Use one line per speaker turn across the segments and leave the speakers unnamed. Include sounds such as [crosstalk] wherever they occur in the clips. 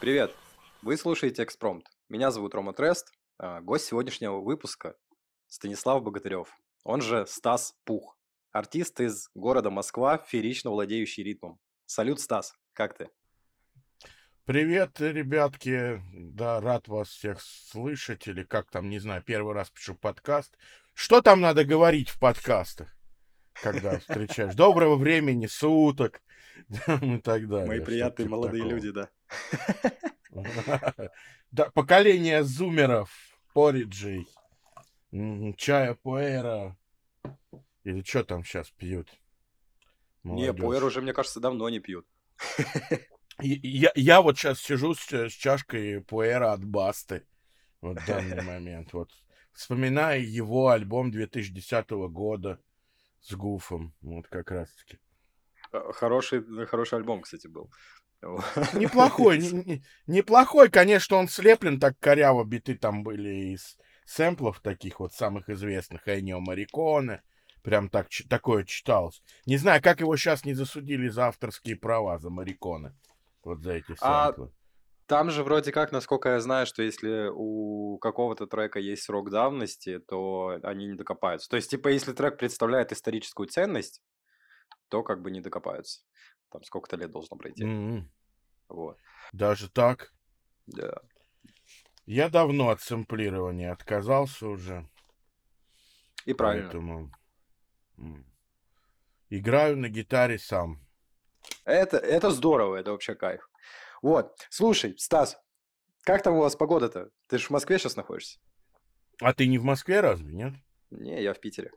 Привет! Вы слушаете «Экспромт». Меня зовут Рома Трест. а Гость сегодняшнего выпуска– Станислав Богатырев, он же Стас Пух. Артист из города Москва, феерично владеющий ритмом. Салют, Стас, как ты?
Привет, ребятки. Да, рад вас всех слышать. Или как там, не знаю, первый раз пишу подкаст. Что там надо говорить в подкастах, когда встречаешь? Доброго времени суток [laughs] и так далее.
Мои приятные
Что-то
молодые люди, да.
Да, поколение зумеров, пориджей, чая пуэра. Или что там сейчас пьют?
Не, пуэр уже, мне кажется, давно не пьют. [laughs]
Я, я вот сейчас сижу с, с чашкой пуэра от Басты. Вот в данный [laughs] момент. Вот. Вспоминаю его альбом 2010 года с Гуфом. Вот как раз таки.
Э, Хороший, хороший альбом, кстати, был.
Неплохой, не- [laughs] не- неплохой, конечно, он слеплен, так коряво биты там были из сэмплов таких вот самых известных, Энио Мариконе, прям так, такое читалось. Не знаю, как его сейчас не засудили за авторские права, за Мариконе, вот за эти
А
сэмплы.
Там же вроде как, насколько я знаю, что если у какого-то трека есть срок давности, то они не докопаются. То есть, типа, если трек представляет историческую ценность, то как бы не докопаются. Там сколько-то лет должно пройти.
М,
Вот.
Даже так?
Да.
Я давно от сэмплирования отказался уже,
И правильно.
поэтому играю на гитаре сам.
Это, это здорово, это вообще кайф. Вот. Слушай, Стас, как там у вас погода-то? Ты же в Москве сейчас находишься?
А ты не в Москве разве, нет?
Не, я в Питере.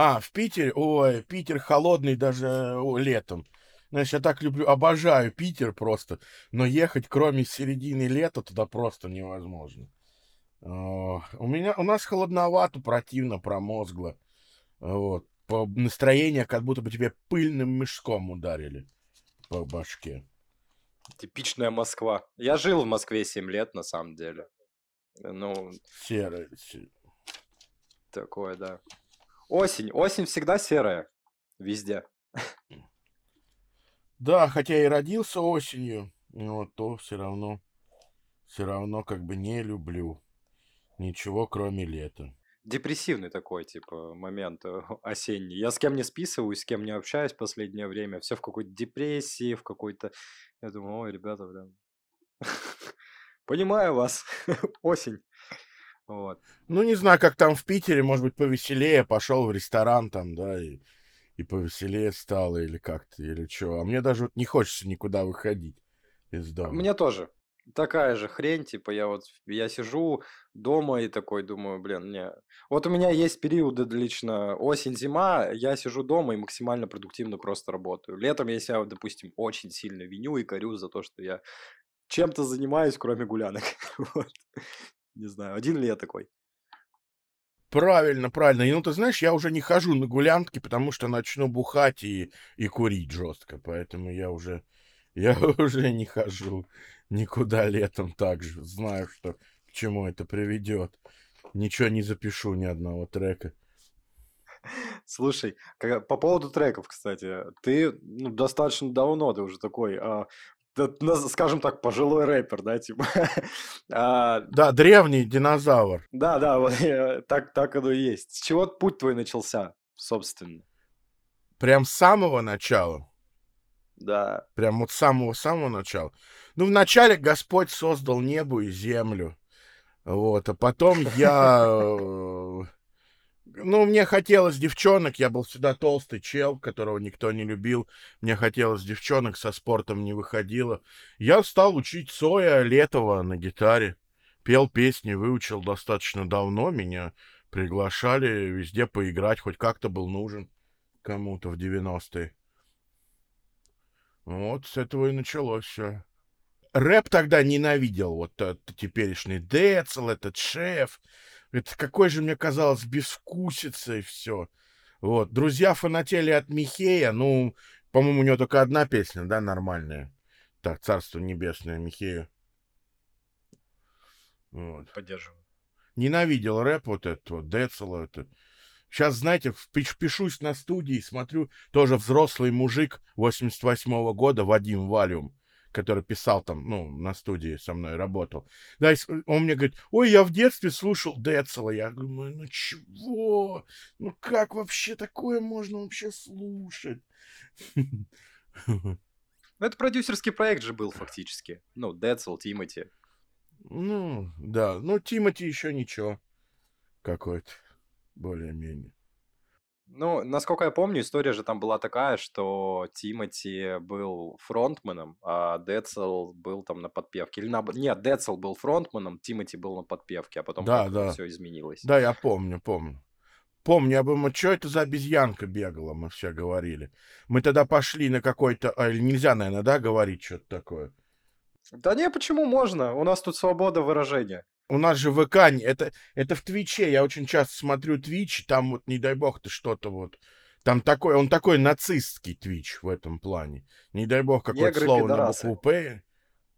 А, в Питере? Ой, Питер холодный даже о, летом. Знаешь, я так люблю, обожаю Питер просто, но ехать кроме середины лета туда просто невозможно. О, У меня, у нас холодновато, противно, промозгло. Вот. По настроение, как будто бы тебе пыльным мешком ударили по башке.
Типичная Москва. Я жил в Москве 7 лет, на самом деле. Ну,
Серый. се-
такое, да. Осень. Осень всегда серая. Везде.
Да, хотя и родился осенью, но то все равно, все равно как бы не люблю ничего, кроме лета.
Депрессивный такой, типа, момент э, осенний. Я с кем не списываюсь, с кем не общаюсь в последнее время. Все в какой-то депрессии, в какой-то... Я думаю, ой, ребята, блин. [laughs] Понимаю вас. [laughs] Осень. Вот.
Ну, не знаю, как там в Питере, может быть, повеселее, пошел в ресторан там, да, и, и повеселее стало, или как-то, или что. А мне даже вот не хочется никуда выходить из дома.
Мне тоже. Такая же хрень, типа, я вот, я сижу дома и такой думаю, блин, не. Вот у меня есть периоды лично осень-зима, я сижу дома и максимально продуктивно просто работаю. Летом я себя, допустим, очень сильно виню и корю за то, что я чем-то занимаюсь, кроме гулянок. [laughs] Вот. Не знаю, один ли я такой?
Правильно, правильно. И ну, ты знаешь, я уже не хожу на гулянки, потому что начну бухать и, и курить жестко. Поэтому я уже, [laughs] я уже не хожу никуда летом так же. Знаю, что к чему это приведет. Ничего не запишу, ни одного трека.
Слушай, по поводу треков, кстати, ты ну, достаточно давно, ты уже такой, а, скажем так, пожилой рэпер, да, типа. [laughs] А,
Да, древний динозавр.
Да, да, вот, [laughs] э, так, так оно и есть. С чего путь твой начался, собственно?
Прям с самого начала.
Да.
Прям вот с самого-самого начала. Ну, вначале Господь создал небо и землю. Вот, а потом я... [laughs] Ну, мне хотелось девчонок, я был всегда толстый чел, которого никто не любил. Мне хотелось девчонок, со спортом не выходило. Я стал учить Соя Летова на гитаре. Пел песни, выучил достаточно давно. Меня приглашали везде поиграть, хоть как-то был нужен кому-то в 90-е. Вот с этого и началось все. Рэп тогда ненавидел, вот этот теперешний Децл, этот шеф. Это какой же мне казалось безвкусица и все. Вот. Друзья фанатели от Михея. Ну, по-моему, у него только одна песня, да, нормальная. Так, Царство Небесное Михею. Вот.
Поддерживаю.
Ненавидел рэп вот этот вот, Децела. Это. Сейчас, знаете, пишусь на студии, смотрю, тоже взрослый мужик 88-го года, Вадим Валюм, который писал там, ну, на студии со мной работал. Да, он мне говорит, ой, я в детстве слушал Децела. Я думаю, ну чего? Ну как вообще такое можно вообще слушать? [laughs]
Ну, это продюсерский проект же был фактически. Ну, Децл, Тимати.
Ну, да. Ну, Тимати еще ничего. Какой-то. Более-менее.
Ну, насколько я помню, история же там была такая, что Тимати был фронтменом, а Децл был там на подпевке. Или на... Нет, Децл был фронтменом, Тимати был на подпевке, а потом
да, да.
все изменилось.
Да, я помню, помню. Помню, я думаю, что это за обезьянка бегала, мы все говорили. Мы тогда пошли на какой-то... А, нельзя, наверное, да, говорить что-то такое?
Да не, почему можно? У нас тут свобода выражения.
У нас же ВК, это, это в Твиче, я очень часто смотрю Твич, там вот, не дай бог, ты что-то вот... Там такой, он такой нацистский Твич в этом плане. Не дай бог, какое-то слово пидорасы. на букву П.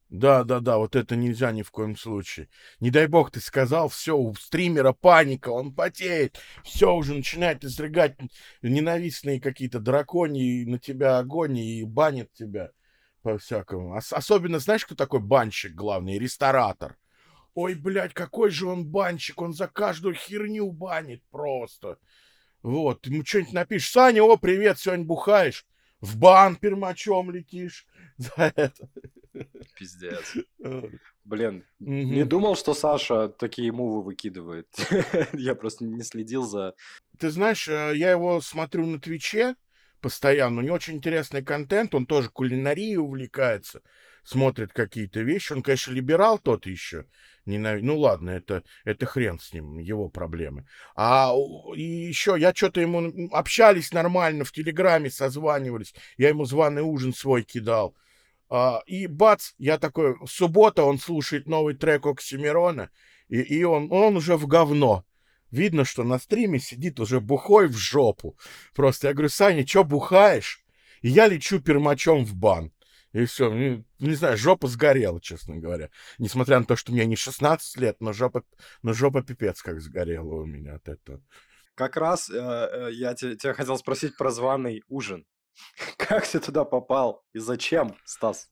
Да, да, да, вот это нельзя ни в коем случае. Не дай бог ты сказал, все, у стримера паника, он потеет, все уже начинает изрыгать ненавистные какие-то драконьи на тебя огонь и банит тебя по-всякому. Ос- особенно, знаешь, кто такой банщик главный? Ресторатор. Ой, блядь, какой же он банщик, он за каждую херню банит просто. Вот, ему что-нибудь напишешь, Саня, о, привет, сегодня бухаешь, в бан пермачом летишь [laughs] за это.
Пиздец. Блин, не думал, что Саша такие мувы выкидывает. [laughs] Я просто не следил за...
Ты знаешь, э, я его смотрю на Твиче постоянно, у него очень интересный контент, он тоже кулинарией увлекается смотрит какие-то вещи. Он, конечно, либерал тот еще. Ненав... Ну ладно, это, это хрен с ним, его проблемы. А и еще я что-то ему общались нормально, в Телеграме созванивались. Я ему званый ужин свой кидал. А, и бац, я такой, суббота, он слушает новый трек Оксимирона, и, и он, он уже в говно. Видно, что на стриме сидит уже бухой в жопу. Просто я говорю, Саня, что бухаешь? И я лечу пермачом в бан. И все. Ну, не знаю, жопа сгорела, честно говоря. Несмотря на то, что мне не 16 лет, но жопа, но жопа пипец как сгорела у меня от этого.
Как раз э, э я тебя хотел спросить про званый ужин. [laughs] Как ты туда попал и зачем, Стас?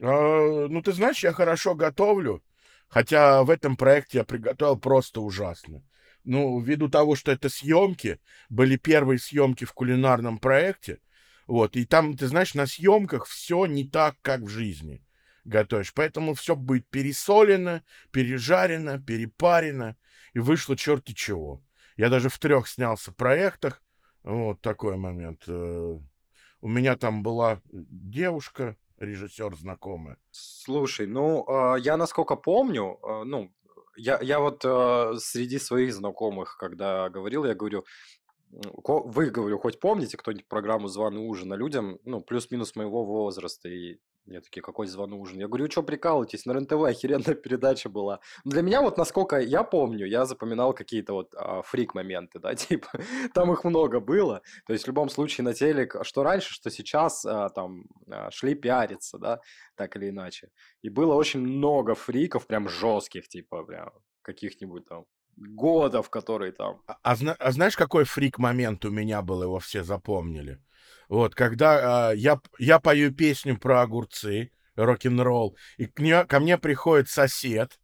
А, ну, ты знаешь, я хорошо готовлю, хотя в этом проекте я приготовил просто ужасно. Ну, ввиду того, что это съемки, были первые съемки в кулинарном проекте, вот, и там, ты знаешь, на съемках все не так, как в жизни готовишь. Поэтому все будет пересолено, пережарено, перепарено, и вышло черти чего. Я даже в трех снялся проектах. Вот такой момент. Э, у меня там была девушка, режиссер знакомая.
Слушай, ну, э, я насколько помню, э, ну, я, я вот среди своих знакомых, когда говорил, я говорю, вы, говорю, хоть помните кто-нибудь программу «Званый ужин», а людям, ну, плюс-минус моего возраста, и мне такие, какой званый ужин? Я говорю, что прикалываетесь, на РЕН-ТВ охеренная [laughs] передача была. Для меня вот, насколько я помню, я запоминал какие-то вот а, фрик-моменты, да, [laughs] типа, там их много было. То есть в любом случае на телек, что раньше, что сейчас, а, там, а, шли пиариться, да, так или иначе. И было очень много фриков, прям жестких, типа, прям, каких-нибудь там годов, которые там.
А, а, а знаешь, какой фрик-момент у меня был, его все запомнили? Вот, когда а, я, я пою песню про огурцы, рок-н-ролл, и к мне, ко мне приходит сосед,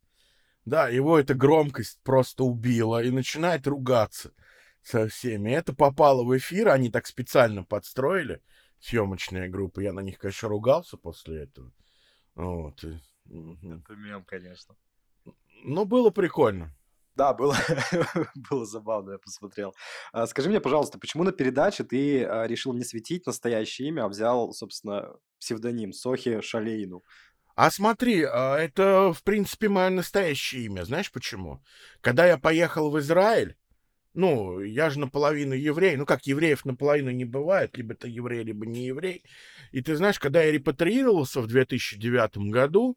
да, его эта громкость просто убила, и начинает ругаться со всеми. Это попало в эфир, они так специально подстроили, съемочная группа. Я на них, конечно, ругался после этого. Вот.
Это мем, конечно.
Ну, было прикольно.
Да, было, [laughs] было забавно, я посмотрел. А, скажи мне, пожалуйста, почему на передаче ты а, решил не светить настоящее имя, а взял, собственно, псевдоним Сохи Шалейну?
А смотри, а, это, в принципе, мое настоящее имя. Знаешь почему? Когда я поехал в Израиль, ну, я же наполовину еврей. Ну, как евреев наполовину не бывает. Либо ты еврей, либо не еврей. И ты знаешь, когда я репатриировался в 2009 году,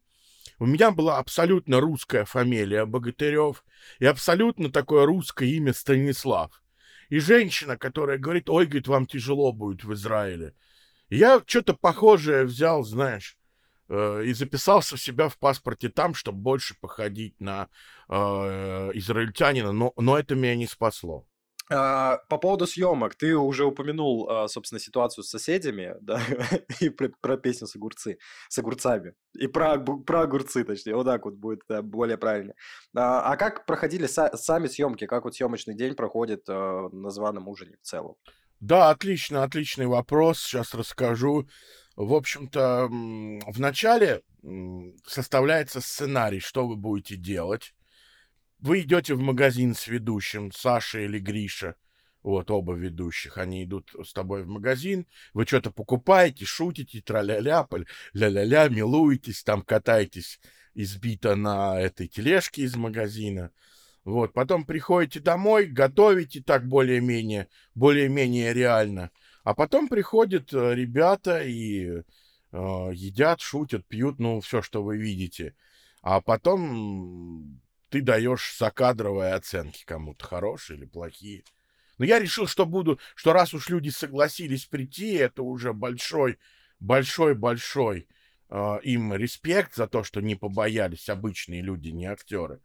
у меня была абсолютно русская фамилия Богатырев и абсолютно такое русское имя Станислав. И женщина, которая говорит, ой, говорит, вам тяжело будет в Израиле. Я что-то похожее взял, знаешь, э, и записался себя в паспорте там, чтобы больше походить на э, израильтянина, но, но это меня не спасло.
А, по поводу съемок, ты уже упомянул, а, собственно, ситуацию с соседями, [laughs] да, и про, про песню с огурцы, с огурцами, и про, про огурцы, точнее, вот так вот будет да, более правильно. А, а как проходили са- сами съемки, как вот съемочный день проходит на званом ужине в целом?
Да, отлично, отличный вопрос, сейчас расскажу. В общем-то, вначале составляется сценарий, что вы будете делать вы идете в магазин с ведущим, Саша или Гриша, вот оба ведущих, они идут с тобой в магазин, вы что-то покупаете, шутите, тра-ля-ля, ля-ля-ля, милуетесь, там катаетесь избито на этой тележке из магазина. Вот, потом приходите домой, готовите так более-менее, более-менее реально. А потом приходят э, ребята и э, едят, шутят, пьют, ну, все, что вы видите. А потом ты даешь закадровые оценки кому-то, хорошие или плохие. Но я решил, что буду, что раз уж люди согласились прийти, это уже большой, большой, большой э, им респект за то, что не побоялись обычные люди, не актеры.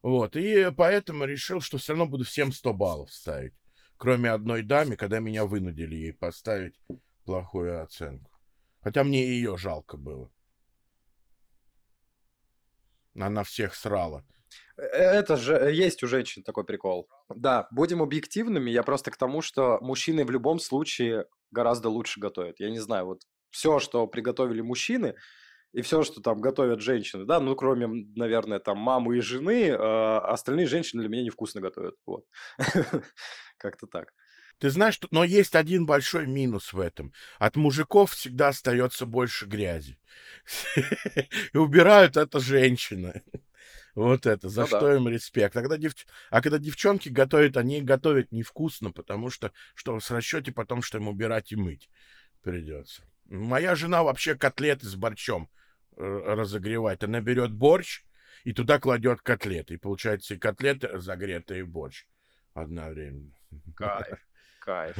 Вот, и поэтому решил, что все равно буду всем 100 баллов ставить. Кроме одной даме, когда меня вынудили ей поставить плохую оценку. Хотя мне ее жалко было. Она всех срала.
Это же э, есть у женщин такой прикол. Да, будем объективными. Я просто к тому, что мужчины в любом случае гораздо лучше готовят. Я не знаю, вот все, что приготовили мужчины, и все, что там готовят женщины, да, ну, кроме, наверное, там мамы и жены, э, остальные женщины для меня невкусно готовят. Вот. [laughs] Как-то так.
Ты знаешь, но есть один большой минус в этом. От мужиков всегда остается больше грязи. [laughs] И убирают это женщины. Вот это, за ну, что да. им респект. А когда, дев... а когда девчонки готовят, они готовят невкусно, потому что, что с расчете потом, что им убирать и мыть придется. Моя жена вообще котлеты с борщом э, разогревает. Она берет борщ и туда кладет котлеты. И получается и котлеты разогретые, и борщ одновременно.
Кайф, кайф.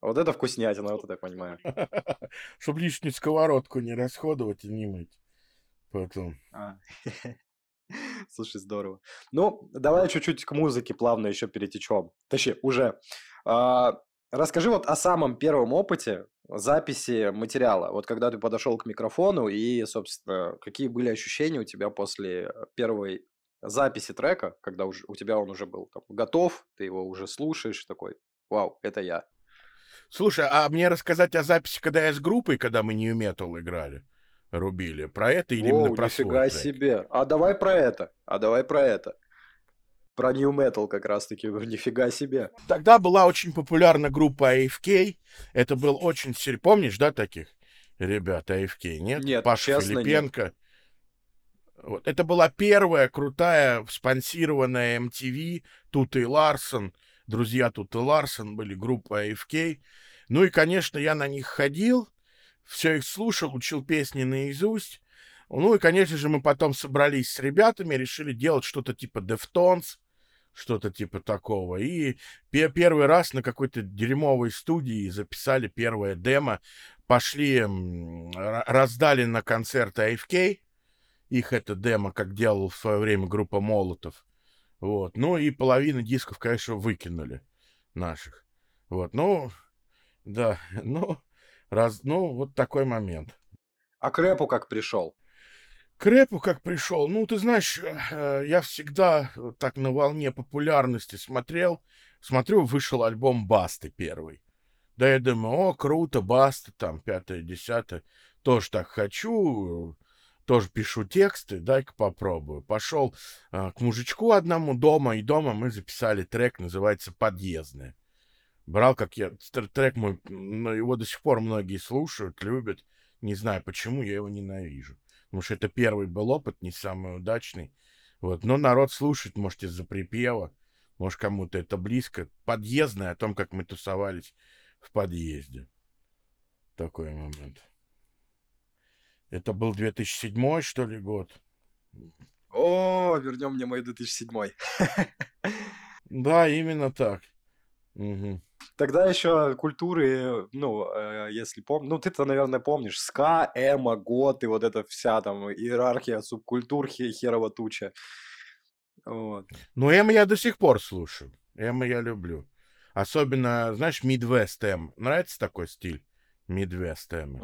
Вот это вкуснятина, вот это я понимаю. [laughs]
Чтобы лишнюю сковородку не расходовать и не мыть потом. А. [laughs] [laughs]
Слушай, здорово. Ну, давай чуть-чуть к музыке плавно еще перетечем. Точнее, уже. А, расскажи вот о самом первом опыте записи материала. Вот когда ты подошел к микрофону и, собственно, какие были ощущения у тебя после первой записи трека, когда уже, у тебя он уже был там, готов, ты его уже слушаешь, такой, вау, это я.
Слушай, а мне рассказать о записи, когда я с группой, когда мы New Metal играли? Рубили. Про это или О, именно про
нифига свой себе. А давай про это. А давай про это. Про New Metal как раз-таки. [laughs] Нифига себе.
Тогда была очень популярна группа AFK. Это был очень... Помнишь, да, таких ребят AFK? Нет?
Нет,
Паша
честно,
Филипенко. Нет. Вот. Это была первая крутая спонсированная MTV. Тут и Ларсон. Друзья Тут и Ларсон были группа AFK. Ну и, конечно, я на них ходил все их слушал, учил песни наизусть. Ну и, конечно же, мы потом собрались с ребятами, решили делать что-то типа Deftones, что-то типа такого. И первый раз на какой-то дерьмовой студии записали первое демо, пошли, раздали на концерт AFK, их это демо, как делал в свое время группа Молотов. Вот. Ну и половину дисков, конечно, выкинули наших. Вот, ну, да, [laughs] ну, Раз, ну, вот такой момент.
А к рэпу как пришел?
К рэпу как пришел? Ну, ты знаешь, э, я всегда так на волне популярности смотрел. Смотрю, вышел альбом Басты первый. Да я думаю, о, круто, Баста, там, пятое, десятое. Тоже так хочу, тоже пишу тексты, дай-ка попробую. Пошел э, к мужичку одному дома, и дома мы записали трек, называется «Подъездная» брал, как я... Трек мой, но его до сих пор многие слушают, любят. Не знаю, почему я его ненавижу. Потому что это первый был опыт, не самый удачный. Вот. Но народ слушает, может, из-за припева. Может, кому-то это близко. Подъездное о том, как мы тусовались в подъезде. Такой момент. Это был 2007 что ли, год?
О, вернем мне мой 2007. [laughs]
Да, именно так. Угу.
Тогда еще культуры, ну, э, если помнишь, ну, ты-то, наверное, помнишь, ска, эмо, гот и вот эта вся там иерархия субкультур херова туча. Вот.
Ну, эмо я до сих пор слушаю. Эмо я люблю. Особенно, знаешь, Midwest эм. Нравится такой стиль? Midwest эмо.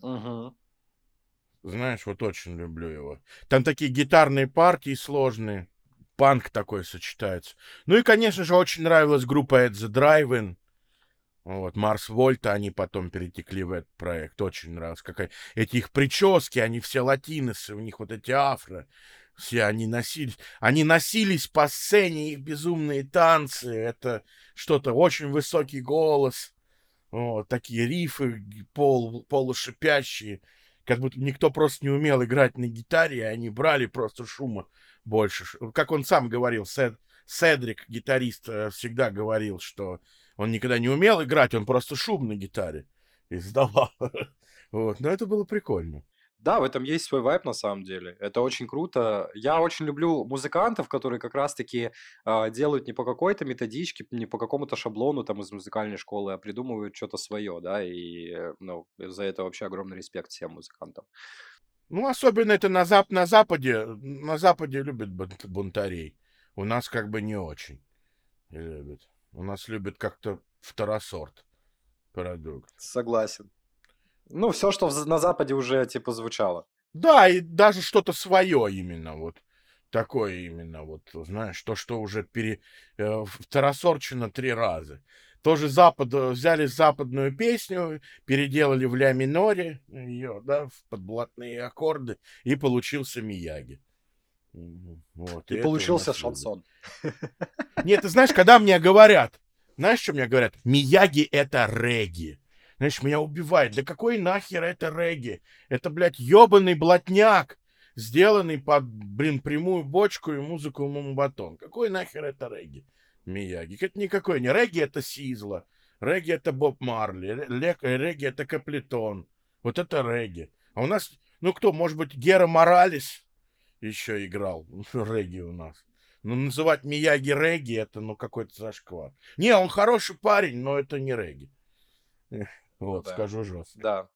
Угу, угу.
Знаешь, вот очень люблю его. Там такие гитарные партии сложные. Панк такой сочетается. Ну и, конечно же, очень нравилась группа At the Drive-In. Вот, Марс Вольта, они потом перетекли в этот проект. Очень нравилось. Какая... Эти их прически, они все латиносы, у них вот эти афро. Все они носились. Они носились по сцене, их безумные танцы. Это что-то, очень высокий голос. Вот, такие рифы пол, полушипящие. Как будто никто просто не умел играть на гитаре, они брали просто шума больше. Как он сам говорил, Сед, Седрик, гитарист, э, всегда говорил, что он никогда не умел играть, он просто шум на гитаре издавал. Вот. Но это было прикольно.
Да, в этом есть свой вайп на самом деле. Это очень круто. Я очень люблю музыкантов, которые как раз-таки э, делают не по какой-то методичке, не по какому-то шаблону там из музыкальной школы, а придумывают что-то свое, да, и ну, за это вообще огромный респект всем музыкантам.
Ну, особенно это на, зап на Западе. На Западе любят бунтарей. У нас как бы не очень любят. У нас любят как-то второсорт продукт.
Согласен. Ну, все, что на Западе уже, типа, звучало.
Да, и даже что-то свое именно, вот. Такое именно, вот, знаешь, то, что уже пере... Э, второсорчено три раза. Тоже Запад, э, взяли западную песню, переделали в ля миноре ее, да, в подблатные аккорды, и получился Мияги.
Вот, и, получился шансон. [laughs]
Нет, ты знаешь, когда мне говорят, знаешь, что мне говорят? Мияги — это регги. Знаешь, меня убивает. Для какой нахер это регги? Это, блядь, ебаный блатняк, сделанный под, блин, прямую бочку и музыку мумбатон. Какой нахер это регги? Мияги. Это никакой не регги, это Сизла. Регги это Боб Марли. Регги это Каплетон. Вот это регги. А у нас, ну кто, может быть, Гера Моралес еще играл [laughs] регги у нас. Ну, называть Мияги регги, это, ну, какой-то зашквар. Не, он хороший парень, но это не регги. Вот, да. скажу жестко.
Да.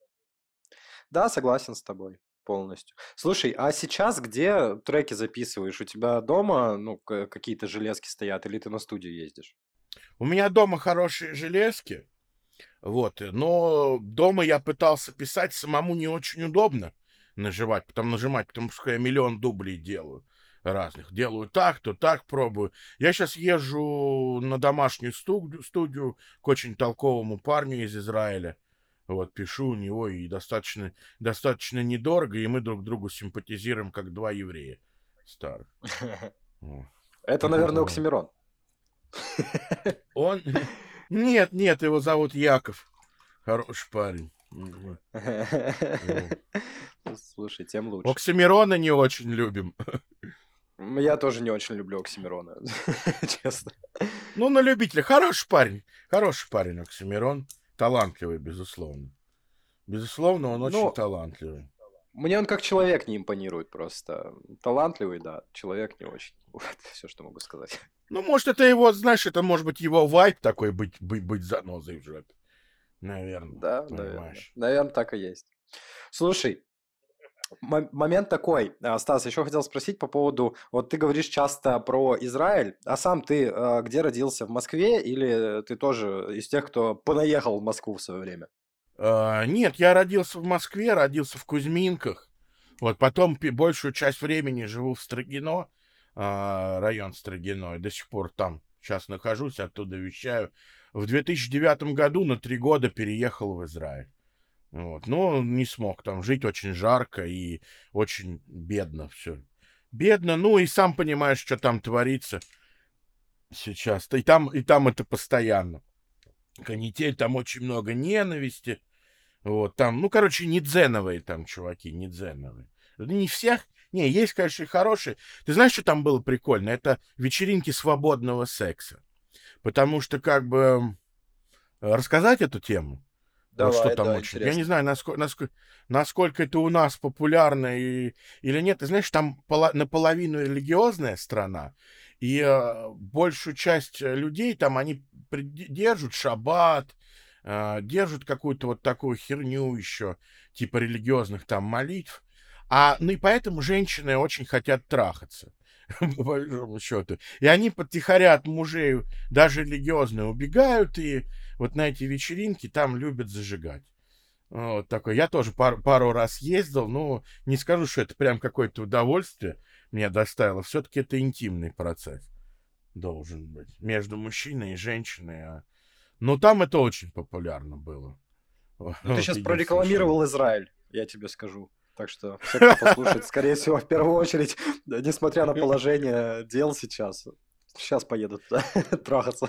Да, согласен с тобой полностью. Слушай, а сейчас где треки записываешь? У тебя дома, ну, какие-то железки стоят, или ты на студию ездишь?
У меня дома хорошие железки, вот, но дома я пытался писать, самому не очень удобно нажимать, потом нажимать, потому что я миллион дублей делаю разных. Делаю так, то так пробую. Я сейчас езжу на домашнюю студию, студию к очень толковому парню из Израиля. Вот, пишу у него, и достаточно, достаточно недорого, и мы друг другу симпатизируем, как два еврея старых. [laughs]
Это, наверное, Оксимирон.
Он... [laughs] Нет, нет, его зовут Яков. Хороший парень. [laughs]
Слушай, тем лучше.
Оксимирона не очень любим. [laughs]
Я тоже не очень люблю Оксимирона, [laughs] честно.
Ну, на любителя. Хороший парень. Хороший парень Оксимирон. Талантливый, безусловно. Безусловно, он очень ну, талантливый.
Мне он как человек не импонирует просто. Талантливый, да, человек не очень. Вот все, что могу сказать.
Ну, может, это его, знаешь, это может быть его вайп такой, быть, быть, быть занозой в жопе. Наверное.
Да, понимаешь. наверное. Наверное, так и есть. Слушай, момент такой, а, Стас, еще хотел спросить по поводу, вот ты говоришь часто про Израиль, а сам ты э, где родился, в Москве или ты тоже из тех, кто понаехал в Москву в свое время?
Uh, нет, я родился в Москве, родился в Кузьминках, вот потом большую часть времени живу в Строгино, район Строгино, и до сих пор там сейчас нахожусь, оттуда вещаю. В 2009 году на три года переехал в Израиль. Вот. Но не смог там жить, очень жарко и очень бедно все. Бедно, ну и сам понимаешь, что там творится сейчас. И там, и там это постоянно. Канитель, там очень много ненависти. Вот, там, ну, короче, не дзеновые там чуваки, не дзеновые. Не всех, не, есть, конечно, и хорошие. Ты знаешь, что там было прикольно? Это вечеринки свободного секса. Потому что, как бы, рассказать эту тему? Давай, вот что там да, очень. Интересно. Я не знаю, насколько, насколько, насколько это у нас популярно и, или нет. Ты знаешь, там поло, наполовину религиозная страна, и э, большую часть людей там они держат шаббат, э, держат какую-то вот такую херню еще, типа религиозных там молитв. А, ну и поэтому женщины очень хотят трахаться. [laughs] по большому счету. И они подтихаря от мужей, даже религиозные, убегают, и вот на эти вечеринки там любят зажигать. Вот такой. Я тоже пар, пару раз ездил, но не скажу, что это прям какое-то удовольствие мне доставило. Все-таки это интимный процесс должен быть между мужчиной и женщиной. А... Но там это очень популярно было. [laughs]
Ну, ты сейчас прорекламировал Израиль, я тебе скажу. Так что все, кто послушает, [laughs] скорее всего, в первую очередь, несмотря на положение дел сейчас, сейчас поедут [laughs] трахаться.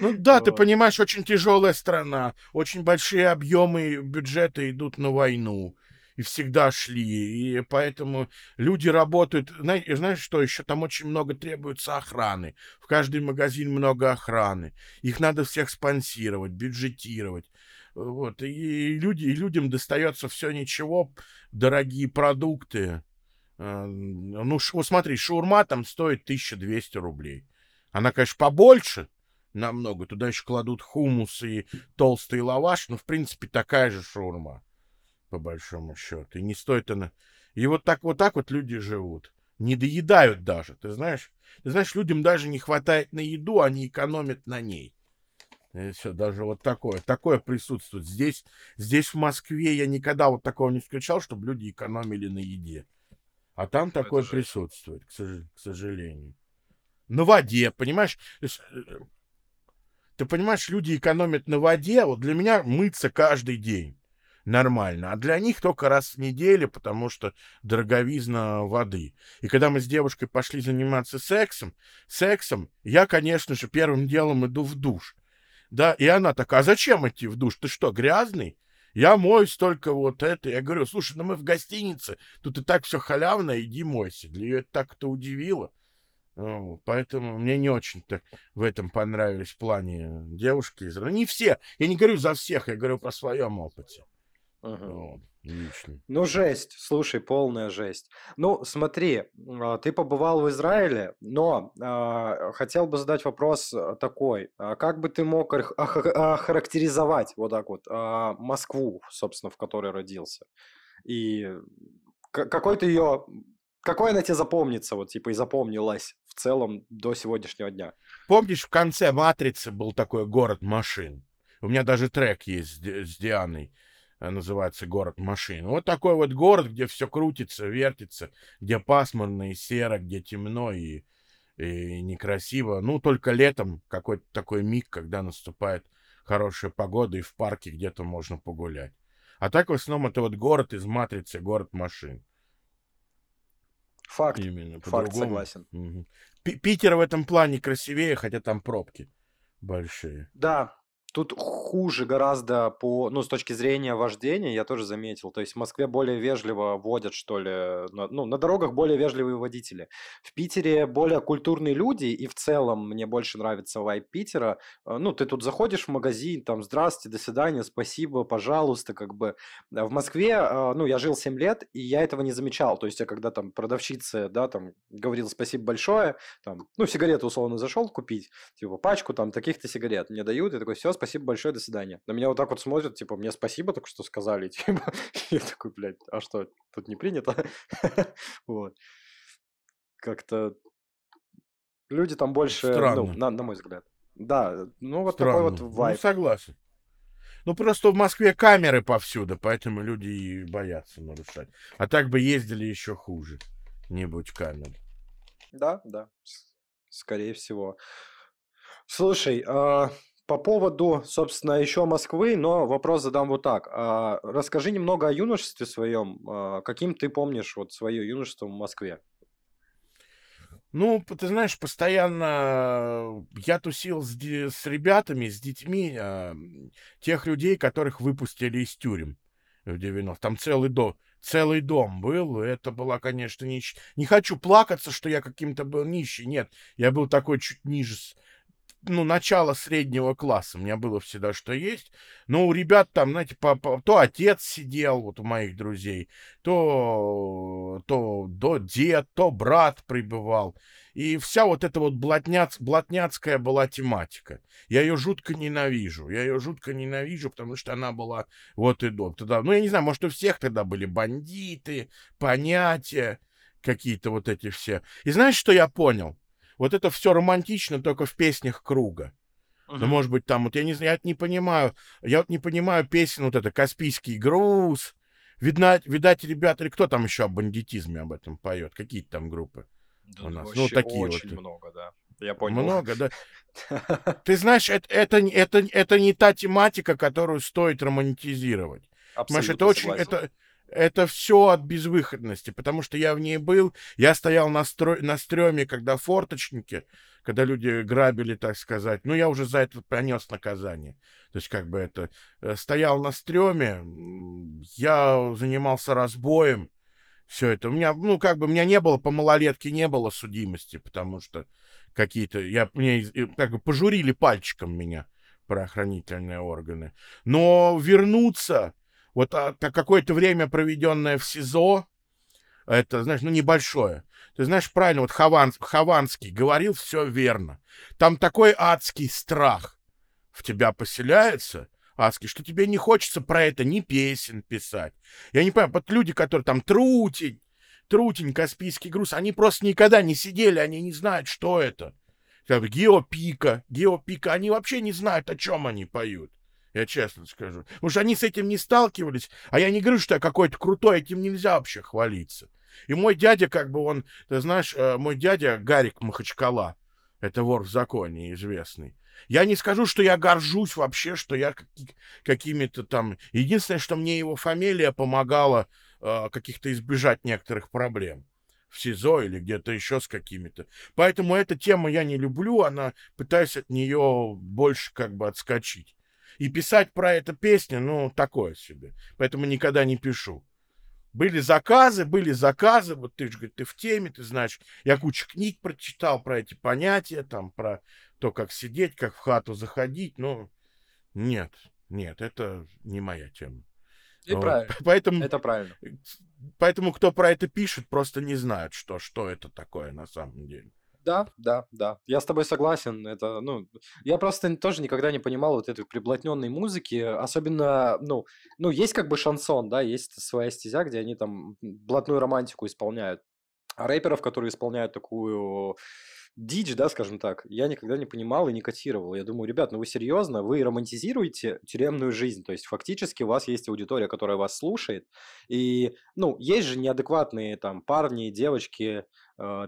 Ну да, вот. ты понимаешь, очень тяжелая страна, очень большие объемы бюджета идут на войну и всегда шли, и поэтому люди работают. Знаешь, знаешь что, еще там очень много требуется охраны. В каждый магазин много охраны. Их надо всех спонсировать, бюджетировать. Вот, и, люди, и людям достается все ничего, дорогие продукты. А, ну, ш, смотри, шаурма там стоит 1200 рублей. Она, конечно, побольше намного. Туда еще кладут хумус и толстый лаваш, но, в принципе, такая же шаурма по большому счету. И не стоит она... И вот так вот так вот люди живут. Не доедают даже, ты знаешь? Ты знаешь, людям даже не хватает на еду, они экономят на ней. И все, даже вот такое, такое присутствует. Здесь, здесь в Москве я никогда вот такого не встречал, чтобы люди экономили на еде. А там Это такое же... присутствует, к, сож... к сожалению. На воде, понимаешь? Э, ты понимаешь, люди экономят на воде. Вот для меня мыться каждый день нормально. А для них только раз в неделю, потому что дороговизна воды. И когда мы с девушкой пошли заниматься сексом, сексом, я, конечно же, первым делом иду в душ. Да, и она такая, а зачем идти в душ? Ты что, грязный? Я моюсь только вот это. Я говорю, слушай, ну мы в гостинице, тут и так все халявно, иди мойся. Для ее это так-то удивило. Поэтому мне не очень-то в этом понравились в плане девушки. Не все. Я не говорю за всех, я говорю по своем опыте.
Ага. Вот. Лично. Ну, жесть, слушай, полная жесть. Ну, смотри, а, ты побывал в Израиле, но э, хотел бы задать вопрос а, такой. Как бы ты мог охарактеризовать вот так вот э, Москву, собственно, в которой родился? И какой ты ее... Какой она тебе запомнится, вот, типа, и запомнилась в целом до сегодняшнего дня?
Помнишь, в конце «Матрицы» был такой город машин? У меня даже трек есть с Дианой. Э, называется город машин. Вот такой вот город, где все крутится, вертится, где пасмурно и серо, где темно и, и некрасиво. Ну, только летом какой-то такой миг, когда наступает хорошая погода, и в парке где-то можно погулять. А так в основном это вот город из матрицы, город машин.
Факт. Именно. Факт, согласен.
Угу. Питер в этом плане красивее, хотя там пробки большие.
Да, Тут хуже гораздо по, ну, с точки зрения вождения, я тоже заметил. То есть в Москве более вежливо водят, что ли, ну, на дорогах более вежливые водители. В Питере более культурные люди, и в целом мне больше нравится вайп Питера. Э, ну, ты тут заходишь в магазин, там, здравствуйте, до свидания, спасибо, пожалуйста, как бы. В Москве, э, ну, я жил 7 лет, и я этого не замечал. То есть я когда там продавщица, да, там, говорил спасибо большое, там, ну, сигареты условно зашел купить, типа, пачку там таких-то сигарет мне дают, и такой, все, спасибо большое, до свидания. На меня вот так вот смотрят, типа, мне спасибо только что сказали, [laughs] типа, я такой, блядь, а что, тут не принято? [laughs] вот. Как-то люди там больше, ну, Странно. ну, на, на мой взгляд. Да, ну вот Странно. такой вот ну, вайб.
Ну, согласен. Ну, просто в Москве камеры повсюду, поэтому люди и боятся нарушать. А так бы ездили еще хуже. Не будь камер.
Да, да, скорее всего. Слушай, а, по поводу, собственно, еще Москвы, но вопрос задам вот так. А, расскажи немного о юношестве своем. А, каким ты помнишь вот свое юношество в Москве?
Ну, ты знаешь, постоянно я тусил с, с ребятами, с детьми, э, тех людей, которых выпустили из тюрем в 90 Там целый дом, целый дом был. Это была, конечно, не... Не хочу плакаться, что я каким-то был нищий. Нет, я был такой чуть ниже ну, начало среднего класса. У меня было всегда что есть. Но у ребят там, знаете, по, то отец сидел, вот у моих друзей, то, то, то дед, то брат прибывал. И вся вот эта вот блатняц, блатняцкая была тематика. Я ее жутко ненавижу. Я ее жутко ненавижу, потому что она была вот и до. Тогда, ну, я не знаю, может, у всех тогда были бандиты, понятия какие-то вот эти все. И знаешь, что я понял? Вот это все романтично только в песнях круга. Uh-huh. Ну, может быть, там, вот я не знаю, я не понимаю, я вот не понимаю песен вот это «Каспийский груз», Видно, видать, ребята, или кто там еще о бандитизме об этом поет? Какие там группы
да, у нас? Ну, такие очень вот. много, да. Я понял.
Много, да. [laughs] Ты знаешь, это, это, это, это не та тематика, которую стоит романтизировать. Абсолютно Понимаешь, это очень, это, это все от безвыходности, потому что я в ней был, я стоял на, строй, на стреме, когда форточники, когда люди грабили, так сказать, ну, я уже за это понес наказание. То есть, как бы это, э, стоял на стреме, я занимался разбоем, все это. У меня, ну, как бы, у меня не было, по малолетке не было судимости, потому что какие-то, я, мне, как бы, пожурили пальчиком меня правоохранительные органы. Но вернуться вот а, какое-то время, проведенное в СИЗО, это, знаешь, ну, небольшое. Ты знаешь, правильно, вот Хован, Хованский говорил все верно. Там такой адский страх в тебя поселяется, адский, что тебе не хочется про это ни песен писать. Я не понимаю, вот люди, которые там Трутень, Трутень, Каспийский груз, они просто никогда не сидели, они не знают, что это. Геопика, Геопика, они вообще не знают, о чем они поют. Я честно скажу. Потому что они с этим не сталкивались. А я не говорю, что я какой-то крутой, этим нельзя вообще хвалиться. И мой дядя, как бы он, ты знаешь, э, мой дядя Гарик Махачкала, это вор в законе известный. Я не скажу, что я горжусь вообще, что я какими-то там... Единственное, что мне его фамилия помогала э, каких-то избежать некоторых проблем в СИЗО или где-то еще с какими-то. Поэтому эта тема я не люблю, она пытаюсь от нее больше как бы отскочить. И писать про это песни, ну, такое себе. Поэтому никогда не пишу. Были заказы, были заказы, вот ты же, говорит, ты в теме, ты знаешь, я кучу книг прочитал про эти понятия, там, про то, как сидеть, как в хату заходить, но нет, нет, это не моя тема.
И вот. правильно. [laughs] Поэтому, это правильно.
Поэтому кто про это пишет, просто не знает, что, что это такое на самом деле.
Да, да, да. Я с тобой согласен. Это, ну, я просто тоже никогда не понимал вот этой приблотненной музыки. Особенно, ну, ну, есть как бы шансон, да, есть своя стезя, где они там блатную романтику исполняют. А рэперов, которые исполняют такую дичь, да, скажем так, я никогда не понимал и не котировал. Я думаю, ребят, ну вы серьезно, вы романтизируете тюремную жизнь, то есть фактически у вас есть аудитория, которая вас слушает, и, ну, есть же неадекватные там парни, девочки,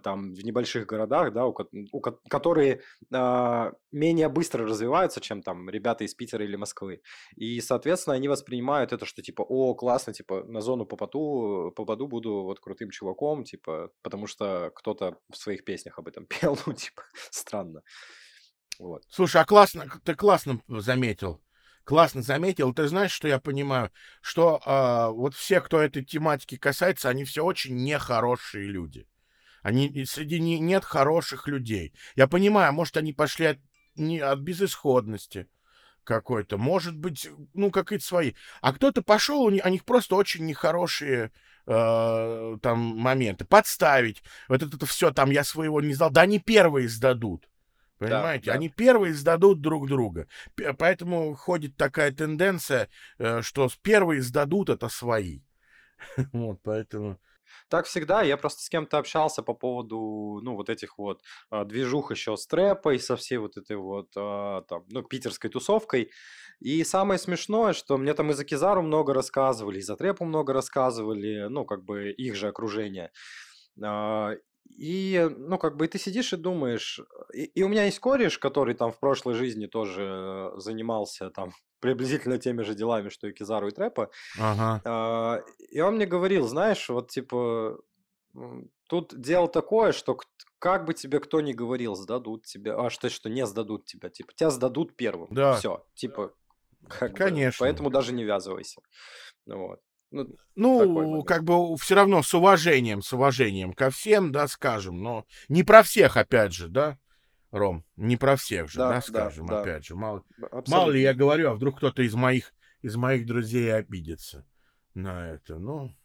там в небольших городах, да, у, у, которые э, менее быстро развиваются, чем там ребята из Питера или Москвы. И, соответственно, они воспринимают это, что типа, о, классно, типа, на зону попаду, попаду, буду вот крутым чуваком, типа, потому что кто-то в своих песнях об этом [laughs] пел, ну, типа, странно.
Вот. Слушай, а классно, ты классно заметил. Классно заметил. Ты знаешь, что я понимаю? Что э, вот все, кто этой тематики касается, они все очень нехорошие люди. Они, среди них нет хороших людей. Я понимаю, может, они пошли от, не, от безысходности какой-то. Может быть, ну, какие-то свои. А кто-то пошел, у них, у них просто очень нехорошие э, там моменты. Подставить. Вот это, это все там, я своего не сдал. Да они первые сдадут. Понимаете? Да, да. Они первые сдадут друг друга. Поэтому ходит такая тенденция, э, что первые сдадут это свои. [laughs] Вот, поэтому...
Так всегда, я просто с кем-то общался по поводу, ну, вот этих вот а, движух еще с трэпой, со всей вот этой вот, а, там, ну, питерской тусовкой. И самое смешное, что мне там и за Кизару много рассказывали, и за трэпу много рассказывали, ну, как бы их же окружение. А, и, ну, как бы, и ты сидишь и думаешь, и, и у меня есть кореш, который там в прошлой жизни тоже занимался там приблизительно теми же делами, что и Кизару и Трэпа.
Ага.
А, и он мне говорил, знаешь, вот типа, тут дело такое, что как бы тебе кто ни говорил, сдадут тебя, а что, что не сдадут тебя, типа, тебя сдадут первым.
Да.
Все, типа, как
Конечно.
Бы, поэтому даже не ввязывайся. Вот.
Ну, ну как бы все равно с уважением, с уважением ко всем, да, скажем, но не про всех, опять же, да, Ром, не про всех же, да, да скажем, да, опять да. же, мало, мало ли я говорю, а вдруг кто-то из моих из моих друзей обидится на это, ну.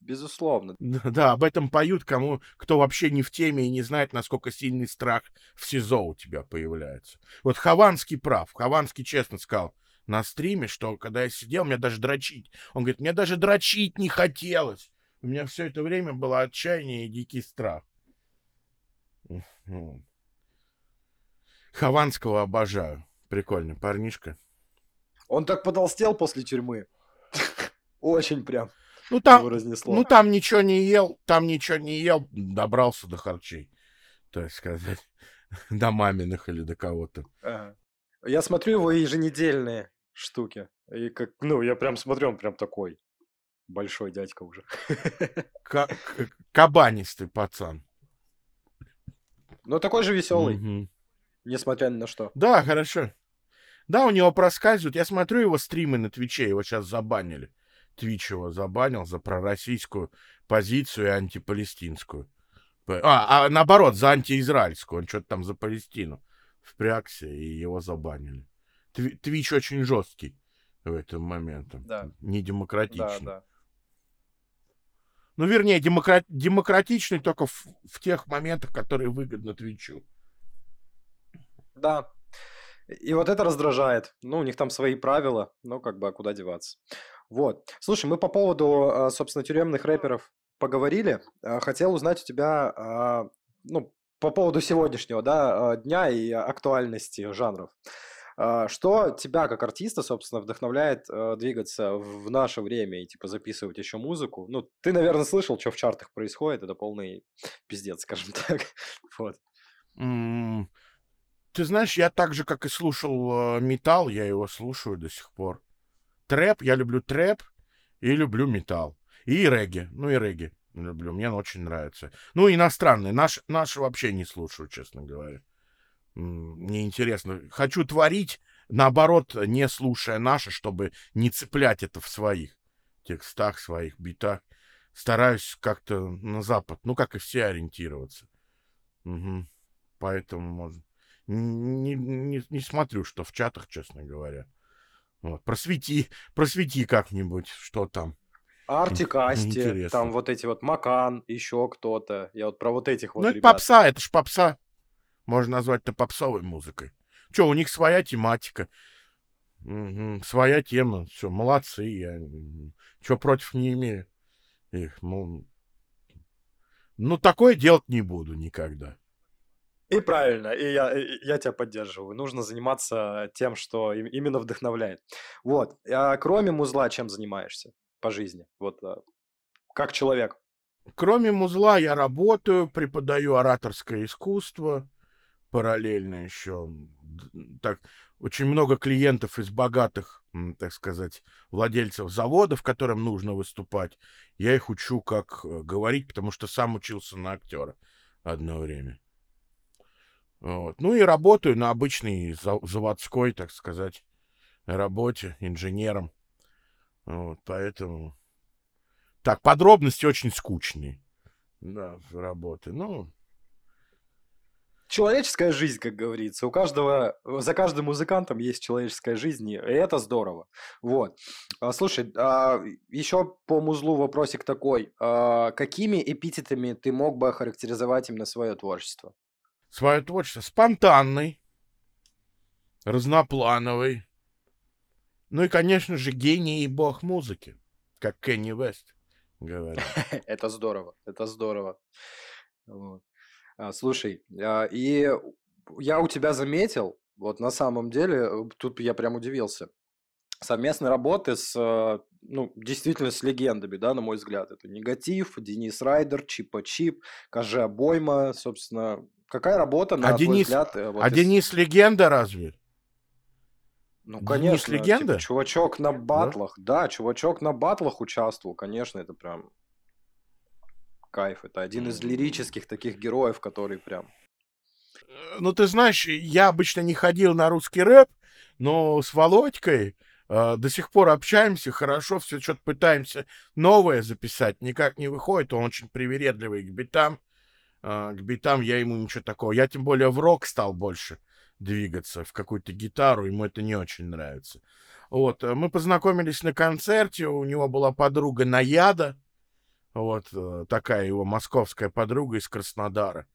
Безусловно. [laughs]
Да, об этом поют кому, кто вообще не в теме и не знает, насколько сильный страх в СИЗО у тебя появляется. Вот Хованский прав. Хованский честно сказал, на стриме, что когда я сидел, мне даже дрочить. Он говорит, мне даже дрочить не хотелось. у меня все это время было отчаяние и дикий страх. Хованского обожаю. Прикольный парнишка.
Он так потолстел после тюрьмы. Очень прям.
Ну там, ну там ничего не ел, там ничего не ел, добрался до харчей, так сказать, [laughs] до маминых или до кого-то.
Ага. Я смотрю его еженедельные штуки. И как, ну, я прям смотрю, он прям такой большой дядька уже. [laughs]
Кабанистый пацан.
Ну, такой же веселый. Угу. Несмотря ни на что.
Да, хорошо. Да, у него проскальзывают. Я смотрю его стримы на Твиче, его сейчас забанили. Твич его забанил за пророссийскую позицию и антипалестинскую. А, а наоборот, за антиизраильскую. Он что-то там за Палестину впрягся, и его забанили. Твич очень жесткий в этом моменте. Да. Не демократичный. Да, да. Ну, вернее, демократ... демократичный только в, в тех моментах, которые выгодны Твичу.
Да. И вот это раздражает. Ну, у них там свои правила, но как бы а куда деваться. Вот. Слушай, мы по поводу, а, собственно, тюремных рэперов поговорили. А, хотел узнать у тебя, ну, по поводу сегодняшнего, да, дня и актуальности жанров. Что тебя как артиста, собственно, вдохновляет двигаться в наше время и типа записывать еще музыку? Ну, ты, наверное, слышал, что в чартах происходит, это полный пиздец, скажем [laughs] так. Вот.
Ты знаешь, я так же, как и слушал э, металл, я его слушаю до сих пор. Трэп, я люблю трэп и люблю металл. И регги, ну и регги люблю, мне очень нравится. Ну, иностранные, наш, наши вообще не слушаю, честно говоря. Мне интересно. Хочу творить, наоборот, не слушая наши, чтобы не цеплять это в своих текстах, своих битах. Стараюсь как-то на Запад, ну, как и все, ориентироваться. Угу. Поэтому, может, не, не, не смотрю, что в чатах, честно говоря. Вот. Просвети, просвети как-нибудь, что там.
Артик Асти, там вот эти вот Макан, еще кто-то. Я вот про вот этих вот
Ну, это попса, это ж попса. Можно назвать это попсовой музыкой. Че, у них своя тематика. Угу, своя тема. Все, молодцы. Я что против не имею. Их, ну, ну, такое делать не буду никогда.
И правильно, и я, и я тебя поддерживаю. Нужно заниматься тем, что именно вдохновляет. Вот. А кроме музла, чем занимаешься по жизни? Вот а, как человек.
Кроме музла я работаю, преподаю ораторское искусство, параллельно еще. Так, очень много клиентов из богатых, так сказать, владельцев заводов, которым нужно выступать. Я их учу, как э, говорить, потому что сам учился на актера одно время. Вот. Ну и работаю на обычной заводской, так сказать, работе, инженером. Вот, поэтому... Так, подробности очень скучные. Да, работы. Ну,
человеческая жизнь, как говорится. У каждого, за каждым музыкантом есть человеческая жизнь, и это здорово. Вот. А, слушай, а, еще по музлу вопросик такой. А, какими эпитетами ты мог бы охарактеризовать именно свое творчество?
Свое творчество спонтанный, разноплановый, ну и, конечно же, гений и бог музыки, как Кенни Вест говорит. [laughs]
Это здорово, это здорово. А, слушай, а, и я у тебя заметил, вот на самом деле, тут я прям удивился, совместной работы с, ну, действительно с легендами, да, на мой взгляд. Это Негатив, Денис Райдер, Чипа Чип, Кажи Обойма, собственно, Какая работа, на а твой
Денис,
взгляд?
Э, вот а из... Денис легенда разве?
Ну, конечно. Денис легенда? Типа, чувачок на батлах. Да? да, чувачок на батлах участвовал. Конечно, это прям кайф. Это один из лирических таких героев, который прям...
Ну, ты знаешь, я обычно не ходил на русский рэп, но с Володькой э, до сих пор общаемся, хорошо, все что-то пытаемся новое записать, никак не выходит, он очень привередливый к битам, к битам я ему ничего такого. Я тем более в рок стал больше двигаться, в какую-то гитару, ему это не очень нравится. Вот, э, мы познакомились на концерте, у него была подруга Наяда, вот, э, такая его московская подруга из Краснодара.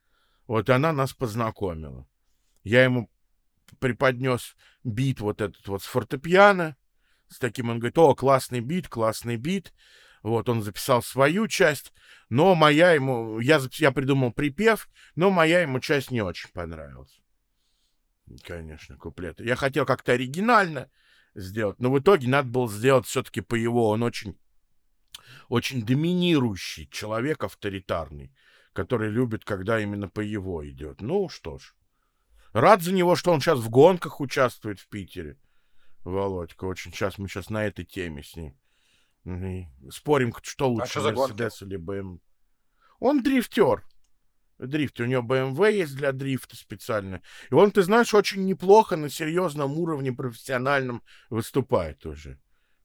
Вот, она нас познакомила. Я ему преподнес бит вот этот вот с фортепиано, с таким, он говорит, о, классный бит, классный бит. Вот, он записал свою часть, но моя ему... Я, я придумал припев, но моя ему часть не очень понравилась. Конечно, куплеты. Я хотел как-то оригинально сделать, но в итоге надо было сделать все-таки по его. Он очень, очень доминирующий человек, авторитарный, который любит, когда именно по его идет. Ну что ж. Рад за него, что он сейчас в гонках участвует в Питере. Володька, очень сейчас мы сейчас на этой теме с ним. Спорим, что лучше, а что Мерседес или БМ. Он дрифтер. Дрифт. У него BMW есть для дрифта специально. И он, ты знаешь, очень неплохо на серьезном уровне профессиональном выступает уже.